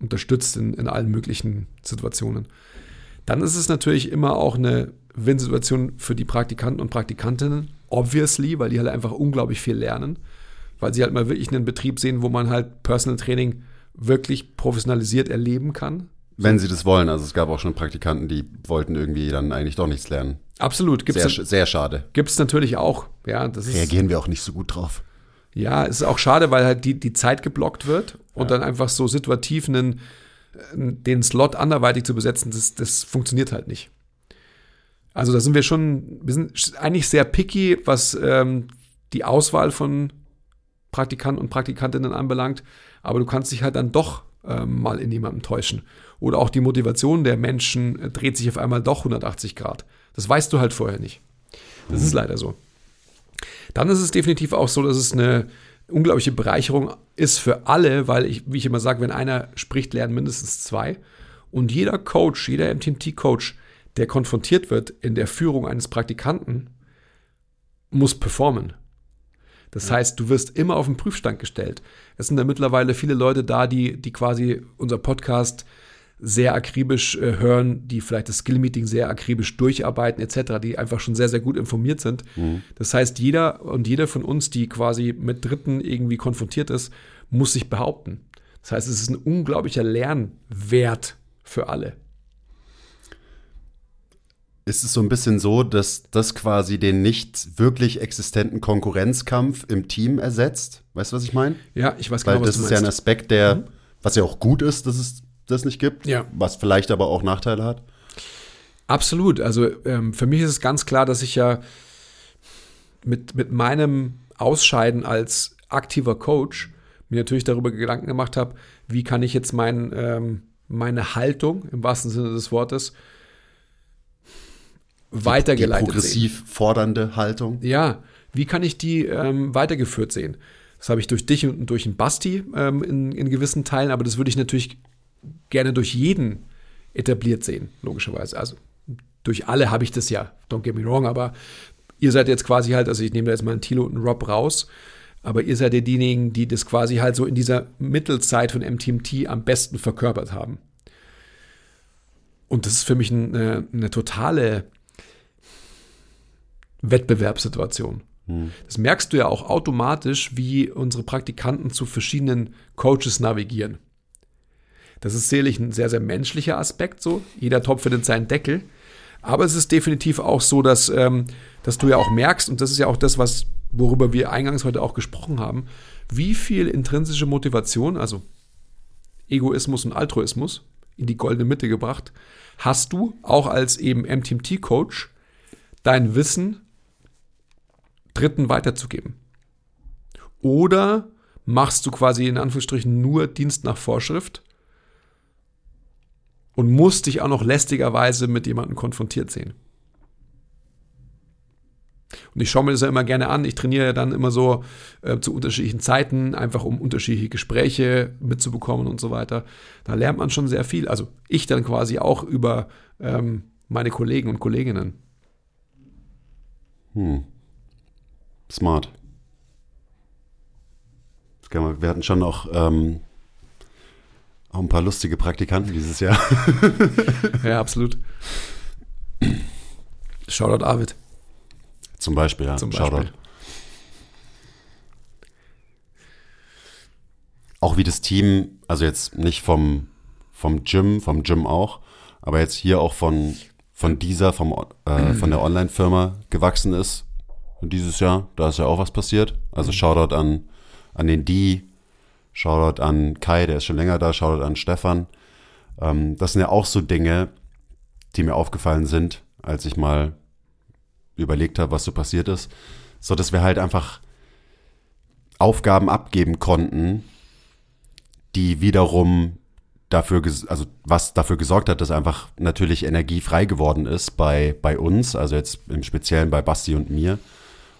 Unterstützt in, in allen möglichen Situationen. Dann ist es natürlich immer auch eine Win-Situation für die Praktikanten und Praktikantinnen, obviously, weil die halt einfach unglaublich viel lernen, weil sie halt mal wirklich einen Betrieb sehen, wo man halt Personal Training wirklich professionalisiert erleben kann. Wenn sie das wollen. Also es gab auch schon Praktikanten, die wollten irgendwie dann eigentlich doch nichts lernen. Absolut, gibt Sehr, es sehr schade. gibt's natürlich auch. Ja, das ist, Reagieren wir auch nicht so gut drauf. ja, es ist auch schade, weil halt die, die Zeit geblockt wird und dann einfach so situativ einen, den Slot anderweitig zu besetzen, das, das funktioniert halt nicht. Also da sind wir schon, wir sind eigentlich sehr picky, was ähm, die Auswahl von Praktikanten und Praktikantinnen anbelangt, aber du kannst dich halt dann doch ähm, mal in jemandem täuschen. Oder auch die Motivation der Menschen äh, dreht sich auf einmal doch 180 Grad. Das weißt du halt vorher nicht. Das ist leider so. Dann ist es definitiv auch so, dass es eine unglaubliche Bereicherung ist für alle, weil ich, wie ich immer sage, wenn einer spricht, lernen mindestens zwei. Und jeder Coach, jeder MTMT-Coach, der konfrontiert wird in der Führung eines Praktikanten, muss performen. Das heißt, du wirst immer auf den Prüfstand gestellt. Es sind da mittlerweile viele Leute da, die, die quasi unser Podcast sehr akribisch äh, hören, die vielleicht das Skill-Meeting sehr akribisch durcharbeiten etc., die einfach schon sehr, sehr gut informiert sind. Das heißt, jeder und jede von uns, die quasi mit Dritten irgendwie konfrontiert ist, muss sich behaupten. Das heißt, es ist ein unglaublicher Lernwert für alle. Ist es so ein bisschen so, dass das quasi den nicht wirklich existenten Konkurrenzkampf im Team ersetzt. Weißt du, was ich meine? Ja, ich weiß Weil genau, was das ist ja ein. Aspekt, der, was ja auch gut ist, dass es das nicht gibt, Ja. was vielleicht aber auch Nachteile hat. Absolut. Also ähm, für mich ist es ganz klar, dass ich ja mit, mit meinem Ausscheiden als aktiver Coach mir natürlich darüber Gedanken gemacht habe, wie kann ich jetzt mein, ähm, meine Haltung im wahrsten Sinne des Wortes Die weitergeleitet sehen. progressiv fordernde Haltung. Ja, wie kann ich die ähm, weitergeführt sehen? Das habe ich durch dich und durch den Basti ähm, in, in gewissen Teilen, aber das würde ich natürlich gerne durch jeden etabliert sehen, logischerweise. Also durch alle habe ich das ja, don't get me wrong, aber ihr seid jetzt quasi halt, also ich nehme da jetzt mal einen Thilo und einen Rob raus, aber ihr seid ja diejenigen, die das quasi halt so in dieser Mittelzeit von MTMT am besten verkörpert haben. Und das ist für mich eine, eine totale Wettbewerbssituation. Das merkst du ja auch automatisch, wie unsere Praktikanten zu verschiedenen Coaches navigieren. Das ist sicherlich ein sehr, sehr menschlicher Aspekt so. Jeder Topf findet seinen Deckel. Aber es ist definitiv auch so, dass, ähm, dass du ja auch merkst, und das ist ja auch das, was, worüber wir eingangs heute auch gesprochen haben, wie viel intrinsische Motivation, also Egoismus und Altruismus, in die goldene Mitte gebracht, hast du auch als eben MTMT-Coach dein Wissen Dritten weiterzugeben? Oder machst du quasi in Anführungsstrichen nur Dienst nach Vorschrift und musst dich auch noch lästigerweise mit jemandem konfrontiert sehen? Und ich schaue mir das ja immer gerne an. Ich trainiere ja dann immer so äh, zu unterschiedlichen Zeiten, einfach um unterschiedliche Gespräche mitzubekommen und so weiter. Da lernt man schon sehr viel. Also ich dann quasi auch über ähm, meine Kollegen und Kolleginnen. Smart. Wir hatten schon auch, ähm, auch ein paar lustige Praktikanten dieses Jahr. Ja, absolut. Shoutout Arvid. Zum Beispiel, ja. Zum Beispiel. Shoutout. Auch wie das Team, also jetzt nicht vom, vom Gym, vom Gym auch, aber jetzt hier auch von, von dieser, vom, äh, von der Online-Firma gewachsen ist dieses Jahr. Da ist ja auch was passiert. Also Shoutout an, an den Die, Shoutout an Kai, der ist schon länger da, Shoutout an Stefan. Ähm, das sind ja auch so Dinge, die mir aufgefallen sind, als ich mal überlegt habe, was so passiert ist, so dass wir halt einfach Aufgaben abgeben konnten, die wiederum dafür, also was dafür gesorgt hat, dass einfach natürlich Energie frei geworden ist bei, bei uns, also jetzt im Speziellen bei Basti und mir.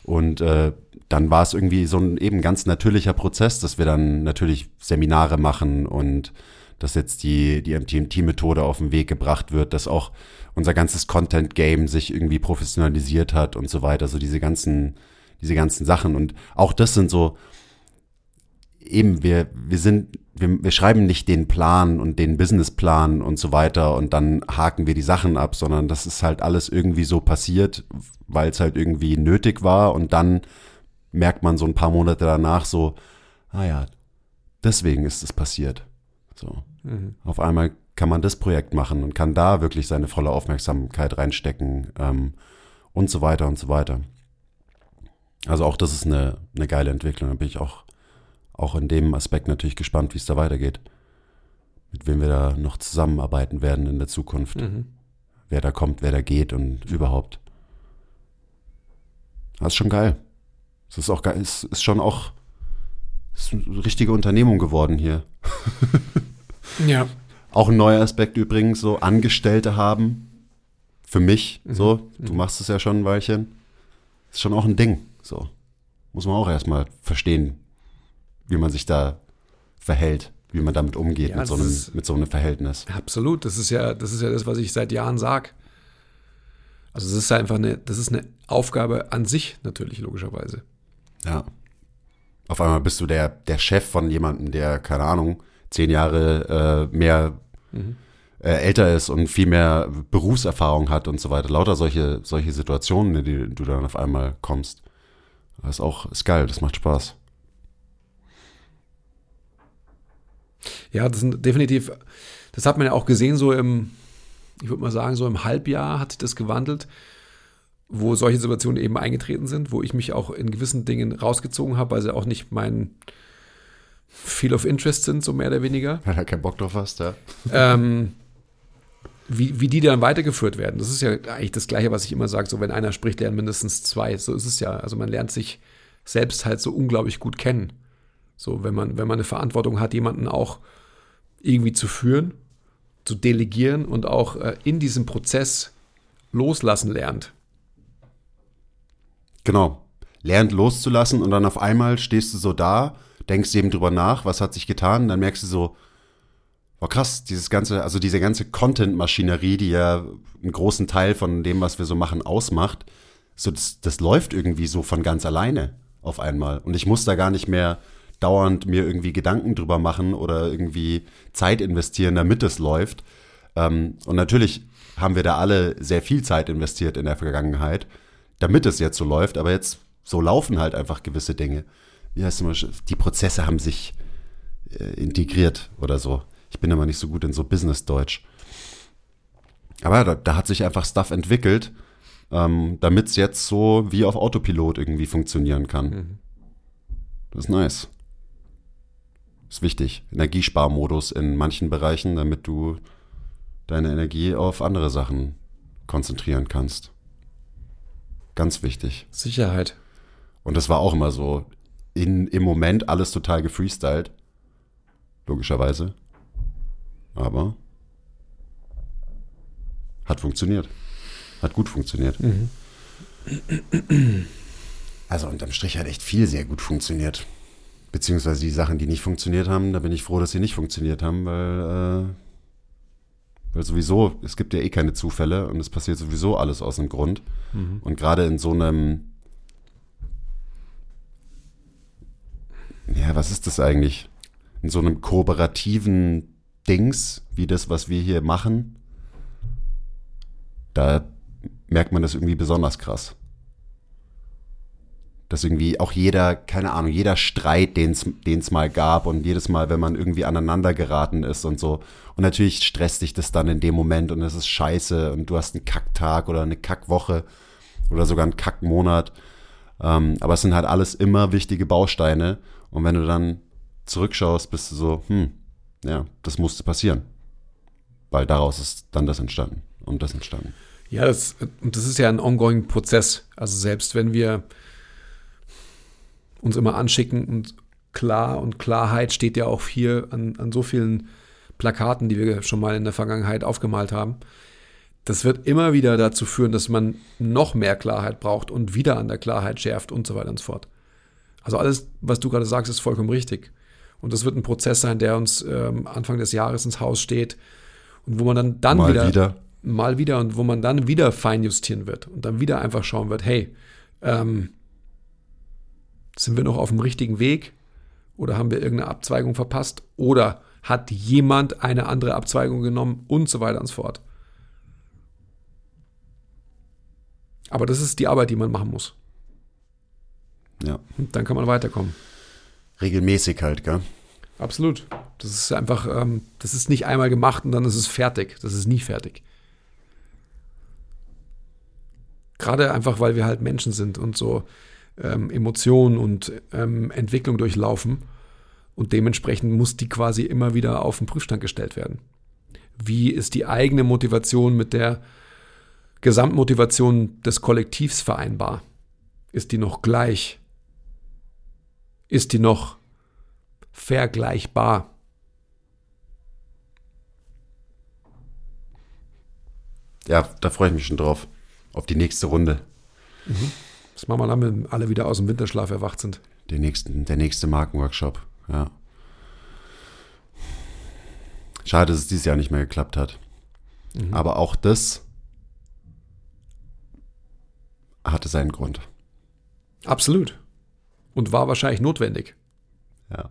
Und äh, dann war es irgendwie so ein eben ganz natürlicher Prozess, dass wir dann natürlich Seminare machen und dass jetzt die, die MTMT-Methode auf den Weg gebracht wird, dass auch unser ganzes Content-Game sich irgendwie professionalisiert hat und so weiter, so diese ganzen, diese ganzen Sachen. Und auch das sind so, eben, wir, wir sind, wir, wir schreiben nicht den Plan und den Businessplan und so weiter und dann haken wir die Sachen ab, sondern das ist halt alles irgendwie so passiert, weil es halt irgendwie nötig war und dann merkt man so ein paar Monate danach so, ah ja, deswegen ist es passiert. So. Auf einmal kann man das Projekt machen und kann da wirklich seine volle Aufmerksamkeit reinstecken ähm, und so weiter und so weiter. Also auch das ist eine, eine geile Entwicklung. Da bin ich auch, auch in dem Aspekt natürlich gespannt, wie es da weitergeht. Mit wem wir da noch zusammenarbeiten werden in der Zukunft. Wer da kommt, wer da geht und überhaupt. Das ist schon geil. Es ist auch geil. Es ist schon auch ist eine richtige Unternehmung geworden hier. Ja. Auch ein neuer Aspekt übrigens, so Angestellte haben. Für mich, so, du machst es ja schon ein Weilchen. Ist schon auch ein Ding, so. Muss man auch erstmal verstehen, wie man sich da verhält, wie man damit umgeht Ja, mit, so das einem, ist- mit so einem Verhältnis. Absolut, das ist ja, das ist ja das, was ich seit Jahren sag. Also es ist einfach eine, das ist eine Aufgabe an sich natürlich logischerweise. Ja. Auf einmal bist du der, der Chef von jemandem, der, keine Ahnung, zehn Jahre äh, mehr äh, älter ist und viel mehr Berufserfahrung hat und so weiter. Lauter solche, solche Situationen, in die du dann auf einmal kommst. Das ist auch, ist geil, das macht Spaß. Ja, das sind definitiv, das hat man ja auch gesehen so im, ich würde mal sagen, so im Halbjahr hat sich das gewandelt, wo solche Situationen eben eingetreten sind, wo ich mich auch in gewissen Dingen rausgezogen habe, weil sie auch nicht mein Feel of Interest sind, so mehr oder weniger. Weil du keinen Bock drauf hast, ja. Ähm, wie, wie die dann weitergeführt werden. Das ist ja eigentlich das Gleiche, was ich immer sage, so wenn einer spricht, lernen mindestens zwei. So ist es ja. Also man lernt sich selbst halt so unglaublich gut kennen. So, wenn man, wenn man eine Verantwortung hat, jemanden auch irgendwie zu führen, zu delegieren und auch äh, in diesem Prozess loslassen lernt. Genau. Lernt loszulassen und dann auf einmal stehst du so da, denkst eben drüber nach, was hat sich getan, dann merkst du so, War krass, dieses ganze, also diese ganze Content-Maschinerie, die ja einen großen Teil von dem, was wir so machen, ausmacht, so das, das läuft irgendwie so von ganz alleine auf einmal. Und ich muss da gar nicht mehr dauernd mir irgendwie Gedanken drüber machen oder irgendwie Zeit investieren, damit es läuft. Ähm, und natürlich haben wir da alle sehr viel Zeit investiert in der Vergangenheit, damit es jetzt so läuft. Aber jetzt so laufen halt einfach gewisse Dinge. Wie heißt es immer? Die Prozesse haben sich äh, integriert oder so. Ich bin immer nicht so gut in so Business-Deutsch. Aber da, da hat sich einfach Stuff entwickelt, ähm, damit es jetzt so wie auf Autopilot irgendwie funktionieren kann. Das ist nice. Ist wichtig. Energiesparmodus in manchen Bereichen, damit du deine Energie auf andere Sachen konzentrieren kannst. Ganz wichtig. Sicherheit. Und das war auch immer so. In, Im Moment alles total gefreestylt. Logischerweise. Aber hat funktioniert. Hat gut funktioniert. Also unterm Strich hat echt viel sehr gut funktioniert. Beziehungsweise die Sachen, die nicht funktioniert haben, da bin ich froh, dass sie nicht funktioniert haben, weil, äh, weil sowieso, es gibt ja eh keine Zufälle und es passiert sowieso alles aus dem Grund. Und gerade in so einem, ja, was ist das eigentlich? In so einem kooperativen Dings, wie das, was wir hier machen, da merkt man das irgendwie besonders krass. Dass irgendwie auch jeder, keine Ahnung, jeder Streit, den es mal gab und jedes Mal, wenn man irgendwie aneinander geraten ist und so. Und natürlich stresst dich das dann in dem Moment und es ist scheiße und du hast einen Kacktag oder eine Kackwoche oder sogar einen Kackmonat. Ähm, aber es sind halt alles immer wichtige Bausteine. Und wenn du dann zurückschaust, bist du so, hm, ja, das musste passieren. Weil daraus ist dann das entstanden und das entstanden. Ja, das, und das ist ja ein ongoing Prozess. Also selbst wenn wir uns immer anschicken und klar und Klarheit steht ja auch hier an, an so vielen Plakaten, die wir schon mal in der Vergangenheit aufgemalt haben. Das wird immer wieder dazu führen, dass man noch mehr Klarheit braucht und wieder an der Klarheit schärft und so weiter und so fort. Also alles, was du gerade sagst, ist vollkommen richtig. Und das wird ein Prozess sein, der uns ähm, Anfang des Jahres ins Haus steht und wo man dann, dann Mal wieder, wieder. mal wieder und wo man dann wieder feinjustieren wird und dann wieder einfach schauen wird, hey, ähm, sind wir noch auf dem richtigen Weg oder haben wir irgendeine Abzweigung verpasst oder hat jemand eine andere Abzweigung genommen und so weiter und so fort. Aber das ist die Arbeit, die man machen muss. Ja. Und dann kann man weiterkommen. Regelmäßig halt, gell? Absolut. Das ist einfach, ähm, das ist nicht einmal gemacht und dann ist es fertig. Das ist nie fertig. Gerade einfach, weil wir halt Menschen sind und so ähm, Emotionen und ähm, Entwicklung durchlaufen. Und dementsprechend muss die quasi immer wieder auf den Prüfstand gestellt werden. Wie ist die eigene Motivation mit der Gesamtmotivation des Kollektivs vereinbar? Ist die noch gleich? Ist die noch vergleichbar? Ja, da freue ich mich schon drauf. Auf die nächste Runde. Das machen wir dann, wenn alle wieder aus dem Winterschlaf erwacht sind. Den nächsten, der nächste Markenworkshop. Ja. Schade, dass es dieses Jahr nicht mehr geklappt hat. Aber auch das hatte seinen Grund. Absolut. Und war wahrscheinlich notwendig. Ja.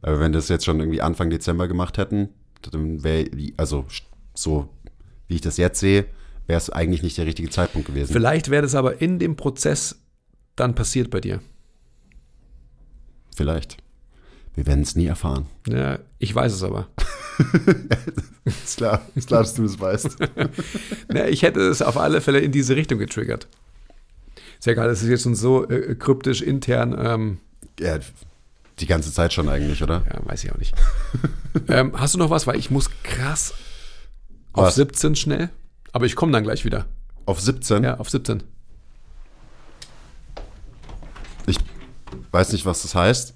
Aber wenn das jetzt schon irgendwie Anfang Dezember gemacht hätten, dann wäre, also so wie ich das jetzt sehe, wäre es eigentlich nicht der richtige Zeitpunkt gewesen. Vielleicht wäre das aber in dem Prozess dann passiert bei dir. Vielleicht. Wir werden es nie erfahren. Ja, ich weiß es aber. ist klar, ist klar, dass du das weißt. Na, ich hätte es auf alle Fälle in diese Richtung getriggert. Sehr geil, das ist jetzt schon so äh, kryptisch intern. Ähm, Ja, die ganze Zeit schon eigentlich, oder? ja, weiß ich auch nicht. ähm, hast du noch was? Weil ich muss krass auf Was? 17 schnell. Aber ich komme dann gleich wieder. Auf 17? Ja, auf 17. Ich weiß nicht, was das heißt.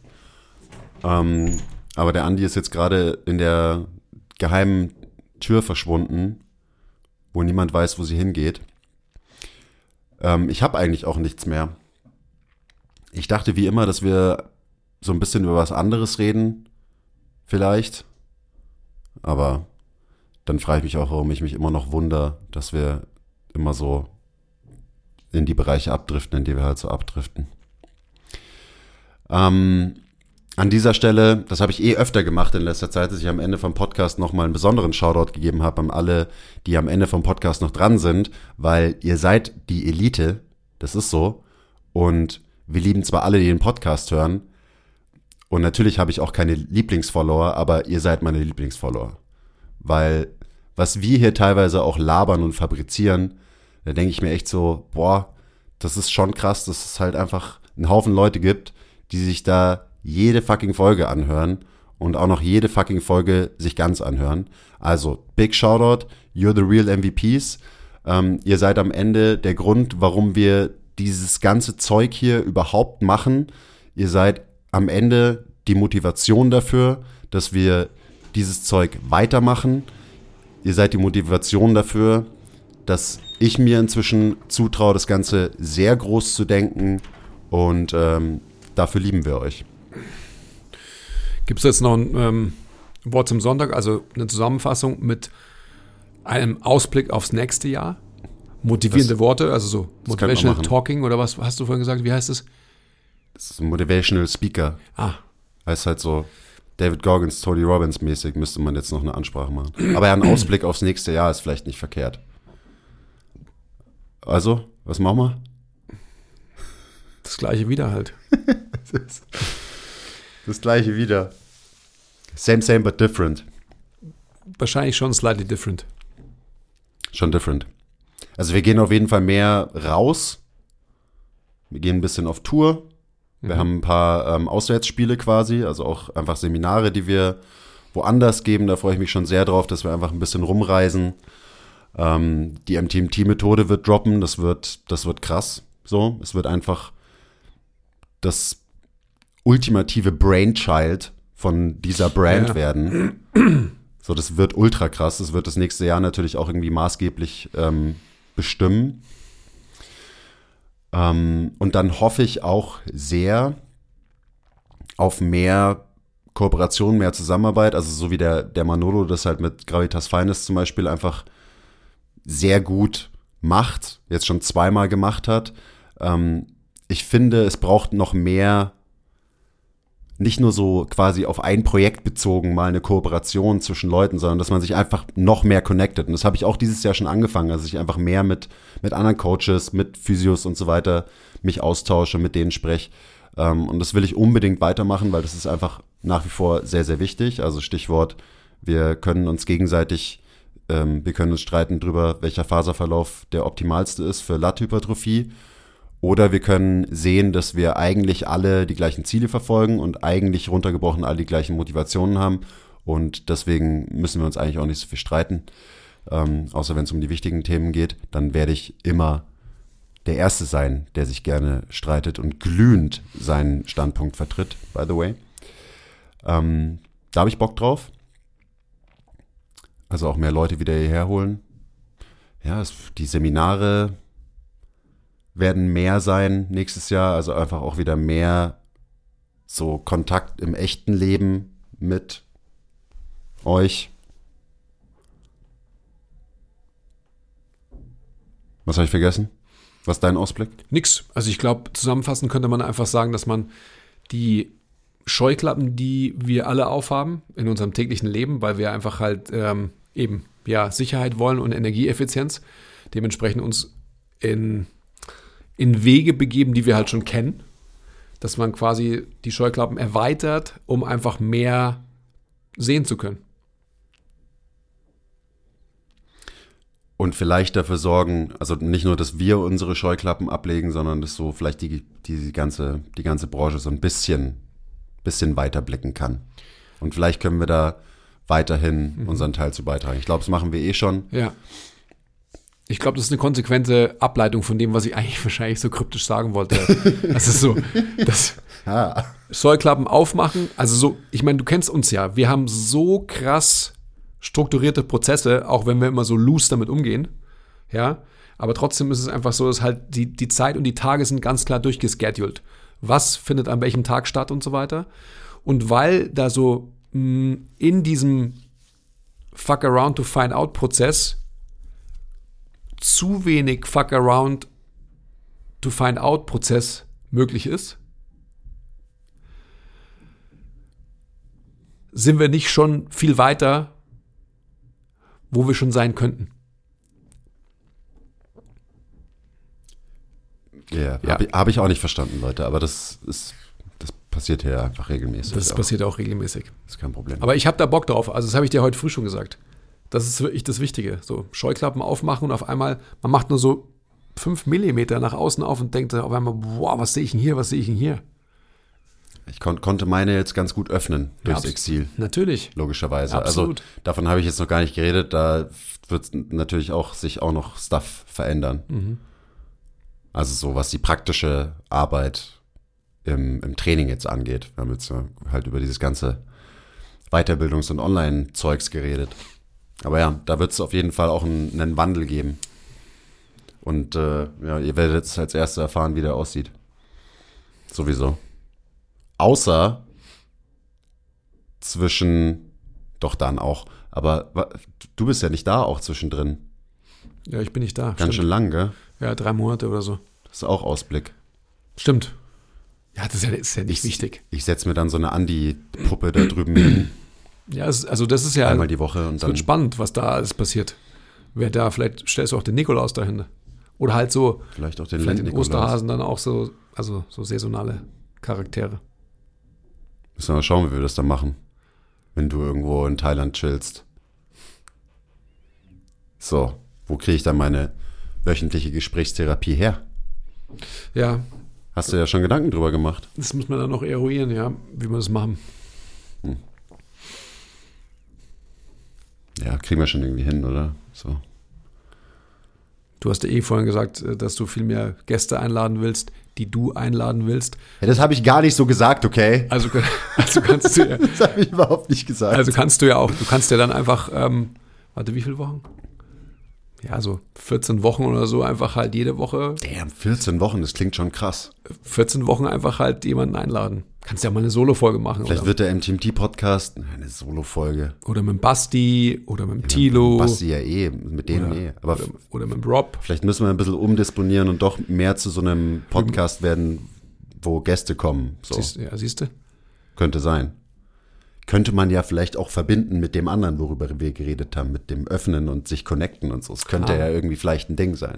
Ähm, aber der Andi ist jetzt gerade in der geheimen Tür verschwunden, wo niemand weiß, wo sie hingeht. Ähm, ich habe eigentlich auch nichts mehr. Ich dachte wie immer, dass wir so ein bisschen über was anderes reden. Vielleicht. Aber dann frage ich mich auch, warum ich mich immer noch wundere, dass wir immer so in die Bereiche abdriften, in die wir halt so abdriften. Ähm, an dieser Stelle, das habe ich eh öfter gemacht in letzter Zeit, dass ich am Ende vom Podcast nochmal einen besonderen Shoutout gegeben habe an alle, die am Ende vom Podcast noch dran sind, weil ihr seid die Elite, das ist so. Und wir lieben zwar alle, die den Podcast hören, und natürlich habe ich auch keine Lieblingsfollower, aber ihr seid meine Lieblingsfollower. Weil was wir hier teilweise auch labern und fabrizieren, da denke ich mir echt so, boah, das ist schon krass, dass es halt einfach einen Haufen Leute gibt, die sich da jede fucking Folge anhören und auch noch jede fucking Folge sich ganz anhören. Also, big Shoutout, you're the real MVPs. Ähm, ihr seid am Ende der Grund, warum wir dieses ganze Zeug hier überhaupt machen. Ihr seid am Ende die Motivation dafür, dass wir dieses Zeug weitermachen. Ihr seid die Motivation dafür, dass ich mir inzwischen zutraue, das Ganze sehr groß zu denken und ähm, dafür lieben wir euch. Gibt es jetzt noch ein ähm, Wort zum Sonntag, also eine Zusammenfassung mit einem Ausblick aufs nächste Jahr? Motivierende Das- Worte, also so Motivational. Talking oder was hast du vorhin gesagt? Wie heißt es? Das ist ein Motivational Speaker. Ah, Heißt halt so David Goggins, Tony Robbins mäßig, müsste man jetzt noch eine Ansprache machen. Aber ja, ein Ausblick aufs nächste Jahr ist vielleicht nicht verkehrt. Also, was machen wir? das gleiche wieder halt. Das gleiche wieder. Same, same, but different. Wahrscheinlich schon slightly different. Schon different. Also wir gehen auf jeden Fall mehr raus. Wir gehen ein bisschen auf Tour. Wir haben ein paar ähm, Auswärtsspiele quasi, also auch einfach Seminare, die wir woanders geben. Da freue ich mich schon sehr drauf, dass wir einfach ein bisschen rumreisen. Ähm, die MTMT-Methode wird droppen. Das wird, das wird krass. So, es wird einfach das ultimative Brainchild von dieser Brand Ja. werden. So, das wird ultra krass. Das wird das nächste Jahr natürlich auch irgendwie maßgeblich ähm, bestimmen. Ähm, und dann hoffe ich auch sehr auf mehr Kooperation, mehr Zusammenarbeit. Also so wie der, der Manolo das halt mit Gravitas Finest zum Beispiel einfach sehr gut macht, jetzt schon zweimal gemacht hat. Ähm, ich finde, es braucht noch mehr nicht nur so quasi auf ein Projekt bezogen mal eine Kooperation zwischen Leuten, sondern dass man sich einfach noch mehr connectet. Und das habe ich auch dieses Jahr schon angefangen, dass ich einfach mehr mit, mit anderen Coaches, mit Physios und so weiter mich austausche, mit denen spreche. Ähm, und das will ich unbedingt weitermachen, weil das ist einfach nach wie vor sehr, sehr wichtig. Also Stichwort, wir können uns gegenseitig, ähm, wir können uns streiten drüber, welcher Faserverlauf der optimalste ist für Latthypertrophie. Oder wir können sehen, dass wir eigentlich alle die gleichen Ziele verfolgen und eigentlich runtergebrochen alle die gleichen Motivationen haben. Und deswegen müssen wir uns eigentlich auch nicht so viel streiten. Ähm, außer wenn es um die wichtigen Themen geht, dann werde ich immer der Erste sein, der sich gerne streitet und glühend seinen Standpunkt vertritt, by the way. Ähm, da habe ich Bock drauf. Also auch mehr Leute wieder hierher holen. Ja, es, die Seminare werden mehr sein nächstes Jahr, also einfach auch wieder mehr so Kontakt im echten Leben mit euch. Was habe ich vergessen? Was ist dein Ausblick? Nix. Also ich glaube, zusammenfassend könnte man einfach sagen, dass man die Scheuklappen, die wir alle aufhaben in unserem täglichen Leben, weil wir einfach halt ähm, eben ja Sicherheit wollen und Energieeffizienz, dementsprechend uns in, in Wege begeben, die wir halt schon kennen. Dass man quasi die Scheuklappen erweitert, um einfach mehr sehen zu können. Und vielleicht dafür sorgen, also nicht nur, dass wir unsere Scheuklappen ablegen, sondern dass so vielleicht die, die, ganze, die ganze Branche so ein bisschen, bisschen weiter blicken kann. Und vielleicht können wir da weiterhin mhm. unseren Teil zu beitragen. Ich glaube, das machen wir eh schon. Ja. Ich glaube, das ist eine konsequente Ableitung von dem, was ich eigentlich wahrscheinlich so kryptisch sagen wollte. Das ist so, das Ah. Scheuklappen aufmachen. Also so, ich meine, du kennst uns ja. Wir haben so krass strukturierte Prozesse, auch wenn wir immer so loose damit umgehen. Ja. Aber trotzdem ist es einfach so, dass halt die, die Zeit und die Tage sind ganz klar durchgeschedult. Was findet an welchem Tag statt und so weiter. Und weil da so mh, in diesem Fuck around to find out Prozess zu wenig Fuck around to find out Prozess möglich ist, sind wir nicht schon viel weiter, wo wir schon sein könnten. Ja, Ja. habe ich, hab ich auch nicht verstanden, Leute, aber das ist, das passiert hier einfach regelmäßig. Das auch. passiert auch regelmäßig. ist kein Problem. Aber ich habe da Bock drauf. Also das habe ich dir heute früh schon gesagt. Das ist wirklich das Wichtige. So Scheuklappen aufmachen und auf einmal, man macht nur so fünf Millimeter nach außen auf und denkt auf einmal, boah, was sehe ich denn hier, was sehe ich denn hier? ich kon konnte meine jetzt ganz gut öffnen durchs abs- Exil. Natürlich. logischerweise. Absolut. Also davon habe ich jetzt noch gar nicht geredet. Da wird natürlich auch sich auch noch Stuff verändern. Mhm. Also so was die praktische Arbeit im, im Training jetzt angeht. Wir haben jetzt ja halt über dieses ganze Weiterbildungs- und Online-Zeugs geredet. Aber ja, da wird es auf jeden Fall auch einen, einen Wandel geben. Und äh, ja, ihr werdet jetzt als Erste erfahren, wie der aussieht. Sowieso. Außer zwischen, doch dann auch, aber du bist ja nicht da auch zwischendrin. Ja, ich bin nicht da. Ganz Stimmt. schön lang, gell? Ja, drei Monate oder so. Das ist auch Ausblick. Stimmt. Ja, das ist ja, das ist ja nicht Ich- wichtig. Ich setze mir dann so eine Andi-Puppe da drüben hin, Ja, es, also das ist ja, einmal die Woche und es dann. wird spannend, was da alles passiert. Wer da, vielleicht stellst du auch den Nikolaus dahin. Oder halt so, Vielleicht auch den vielleicht den. Osterhasen dann auch so, also so saisonale Charaktere. Müssen wir mal schauen, wie wir das dann machen. Wenn du irgendwo in Thailand chillst. So, wo kriege ich dann meine wöchentliche Gesprächstherapie her? Ja, Hast du ja schon Gedanken drüber gemacht. das muss man dann noch eruieren, ja, wie wir das machen. Ja, kriegen wir schon irgendwie hin, oder? So. Du hast ja eh vorhin gesagt, äh, dass du viel mehr Gäste einladen willst, die du einladen willst. Ja, das habe ich gar nicht so gesagt, okay? Also, also kannst du ja, Das habe ich überhaupt nicht gesagt. also kannst du ja auch, du kannst ja dann einfach, ähm, warte, wie viele Wochen? Ja, so 14 Wochen oder so, einfach halt jede Woche, Damn, 14 Wochen, das klingt schon krass. 14 Wochen einfach halt jemanden einladen. Kannst ja mal eine Solo-Folge machen. Vielleicht oder, wird der MTMT-Podcast eine Solo-Folge. oder mit dem Basti oder mit dem Tilo. Basti ja eh, mit denen oder, eh. Aber oder, oder mit dem Rob. vielleicht müssen wir ein bisschen umdisponieren und doch mehr zu so einem Podcast werden, wo Gäste kommen. So, Siehst, ja, siehst du? könnte sein. Könnte man ja vielleicht auch verbinden mit dem anderen, worüber wir geredet haben, mit dem Öffnen und sich connecten und so. Es könnte Klar. ja irgendwie vielleicht ein Ding sein.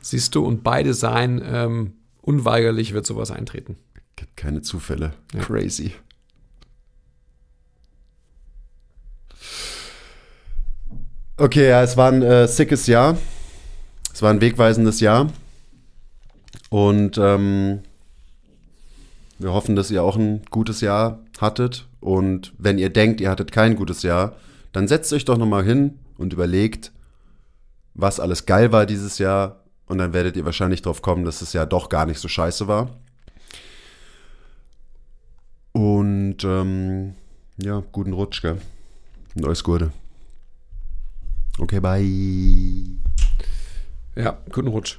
Siehst du, und beide sein, ähm, unweigerlich wird sowas eintreten. Gibt keine Zufälle. Ja. Crazy. Okay, ja, es war ein äh, sickes Jahr. Es war ein wegweisendes Jahr. Und ähm, wir hoffen, dass ihr auch ein gutes Jahr hattet. Und wenn ihr denkt, ihr hattet kein gutes Jahr, dann setzt euch doch nochmal hin und überlegt, was alles geil war dieses Jahr. Und dann werdet ihr wahrscheinlich drauf kommen, dass es ja doch gar nicht so scheiße war. Und ähm, ja, guten Rutsch, gell? Alles Gute. Okay, bye. Ja, guten Rutsch.